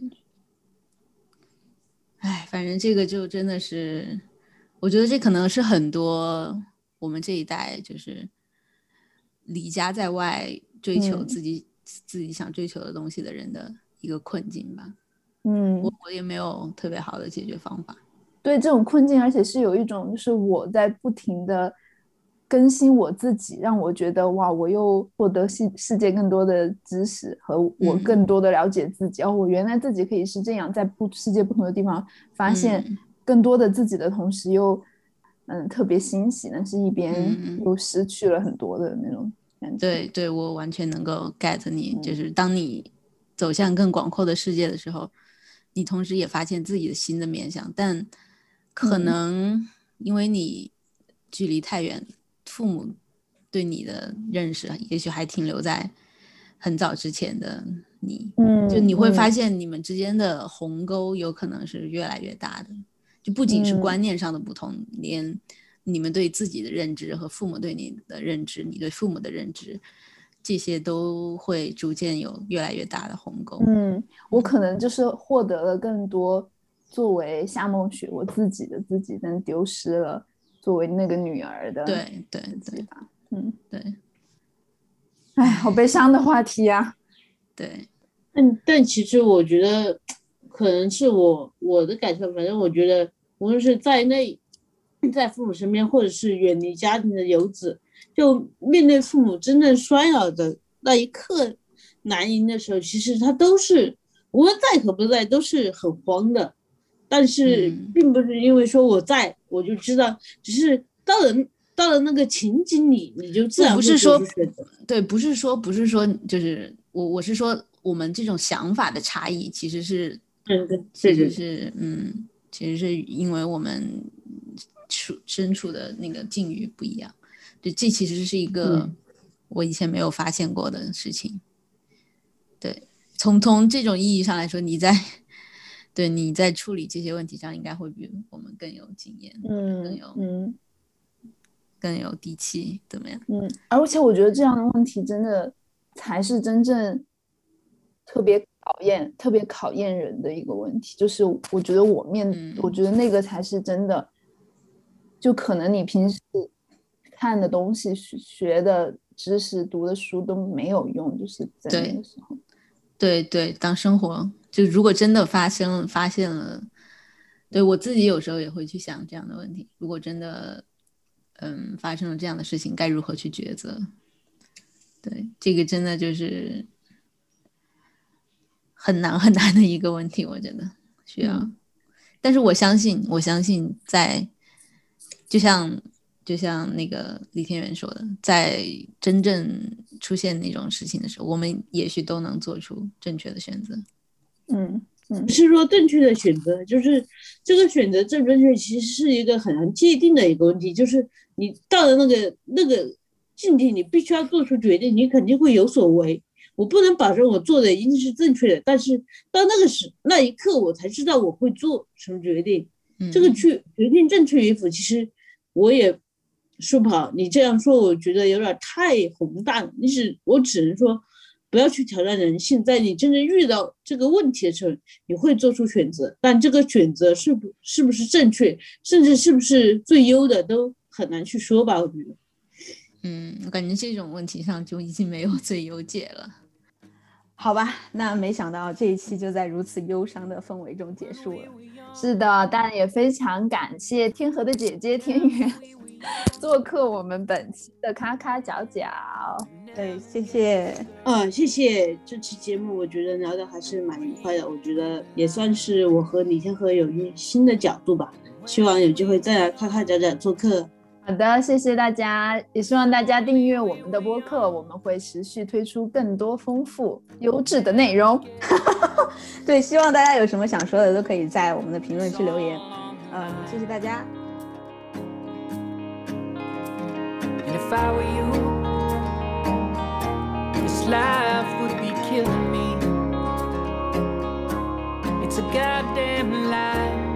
哎，反正这个就真的是，我觉得这可能是很多我们这一代就是离家在外追求自己自己想追求的东西的人的一个困境吧。嗯，我我也没有特别好的解决方法。对这种困境，而且是有一种就是我在不停的更新我自己，让我觉得哇，我又获得世世界更多的知识和我更多的了解自己。哦，我原来自己可以是这样，在不世界不同的地方发现更多的自己的同时，又嗯特别欣喜，但是一边又失去了很多的那种感觉。对，对我完全能够 get 你，就是当你走向更广阔的世界的时候。你同时也发现自己的新的面相，但可能因为你距离太远，父母对你的认识也许还停留在很早之前的你，嗯，就你会发现你们之间的鸿沟有可能是越来越大的，就不仅是观念上的不同，连你们对自己的认知和父母对你的认知，你对父母的认知。这些都会逐渐有越来越大的鸿沟。嗯，我可能就是获得了更多作为夏梦雪我自己的自己，但丢失了作为那个女儿的对对对吧？嗯，对。哎，好悲伤的话题呀。对，但但其实我觉得，可能是我我的感受，反正我觉得，无论是在内，在父母身边，或者是远离家庭的游子。就面对父母真正衰老的那一刻难迎的时候，其实他都是无论在和不在都是很慌的，但是并不是因为说我在我就知道，只是到了到了那个情景里，你就自然不是说对，不是说不是说就是我我是说我们这种想法的差异其实是嗯对，其实是嗯其实是因为我们处身处的那个境遇不一样。对，这其实是一个我以前没有发现过的事情。对，从从这种意义上来说，你在 对你在处理这些问题上，应该会比我们更有经验，嗯，更有嗯更有底气，怎么样？嗯，而且我觉得这样的问题真的才是真正特别考验、特别考验人的一个问题。就是我觉得我面，我觉得那个才是真的，就可能你平时。看的东西、学的知识、读的书都没有用，就是在那个时候。对对，当生活就如果真的发生发现了，对我自己有时候也会去想这样的问题：如果真的嗯发生了这样的事情，该如何去抉择？对，这个真的就是很难很难的一个问题，我觉得需要。但是我相信，我相信在就像。就像那个李天元说的，在真正出现那种事情的时候，我们也许都能做出正确的选择。嗯嗯，不是说正确的选择，就是这个选择正不正确，其实是一个很难界定的一个问题。就是你到了那个那个境地，你必须要做出决定，你肯定会有所为。我不能保证我做的一定是正确的，但是到那个时那一刻，我才知道我会做什么决定。这个去决定正确与否，其实我也。舒跑，你这样说，我觉得有点太宏大了。你只，我只能说，不要去挑战人性。在你真正遇到这个问题的时候，你会做出选择，但这个选择是不是不是正确，甚至是不是最优的，都很难去说吧？我觉得。嗯，我感觉这种问题上就已经没有最优解了。好吧，那没想到这一期就在如此忧伤的氛围中结束了。是的，当然也非常感谢天河的姐姐天元。做客我们本期的咔咔角角，对，谢谢，嗯，谢谢这期节目，我觉得聊的还是蛮愉快的，我觉得也算是我和李天河有一新的角度吧，希望有机会再来咔咔角角做客。好的，谢谢大家，也希望大家订阅我们的播客，我们会持续推出更多丰富优质的内容。对，希望大家有什么想说的都可以在我们的评论区留言，嗯，谢谢大家。And if I were you, this life would be killing me. It's a goddamn lie.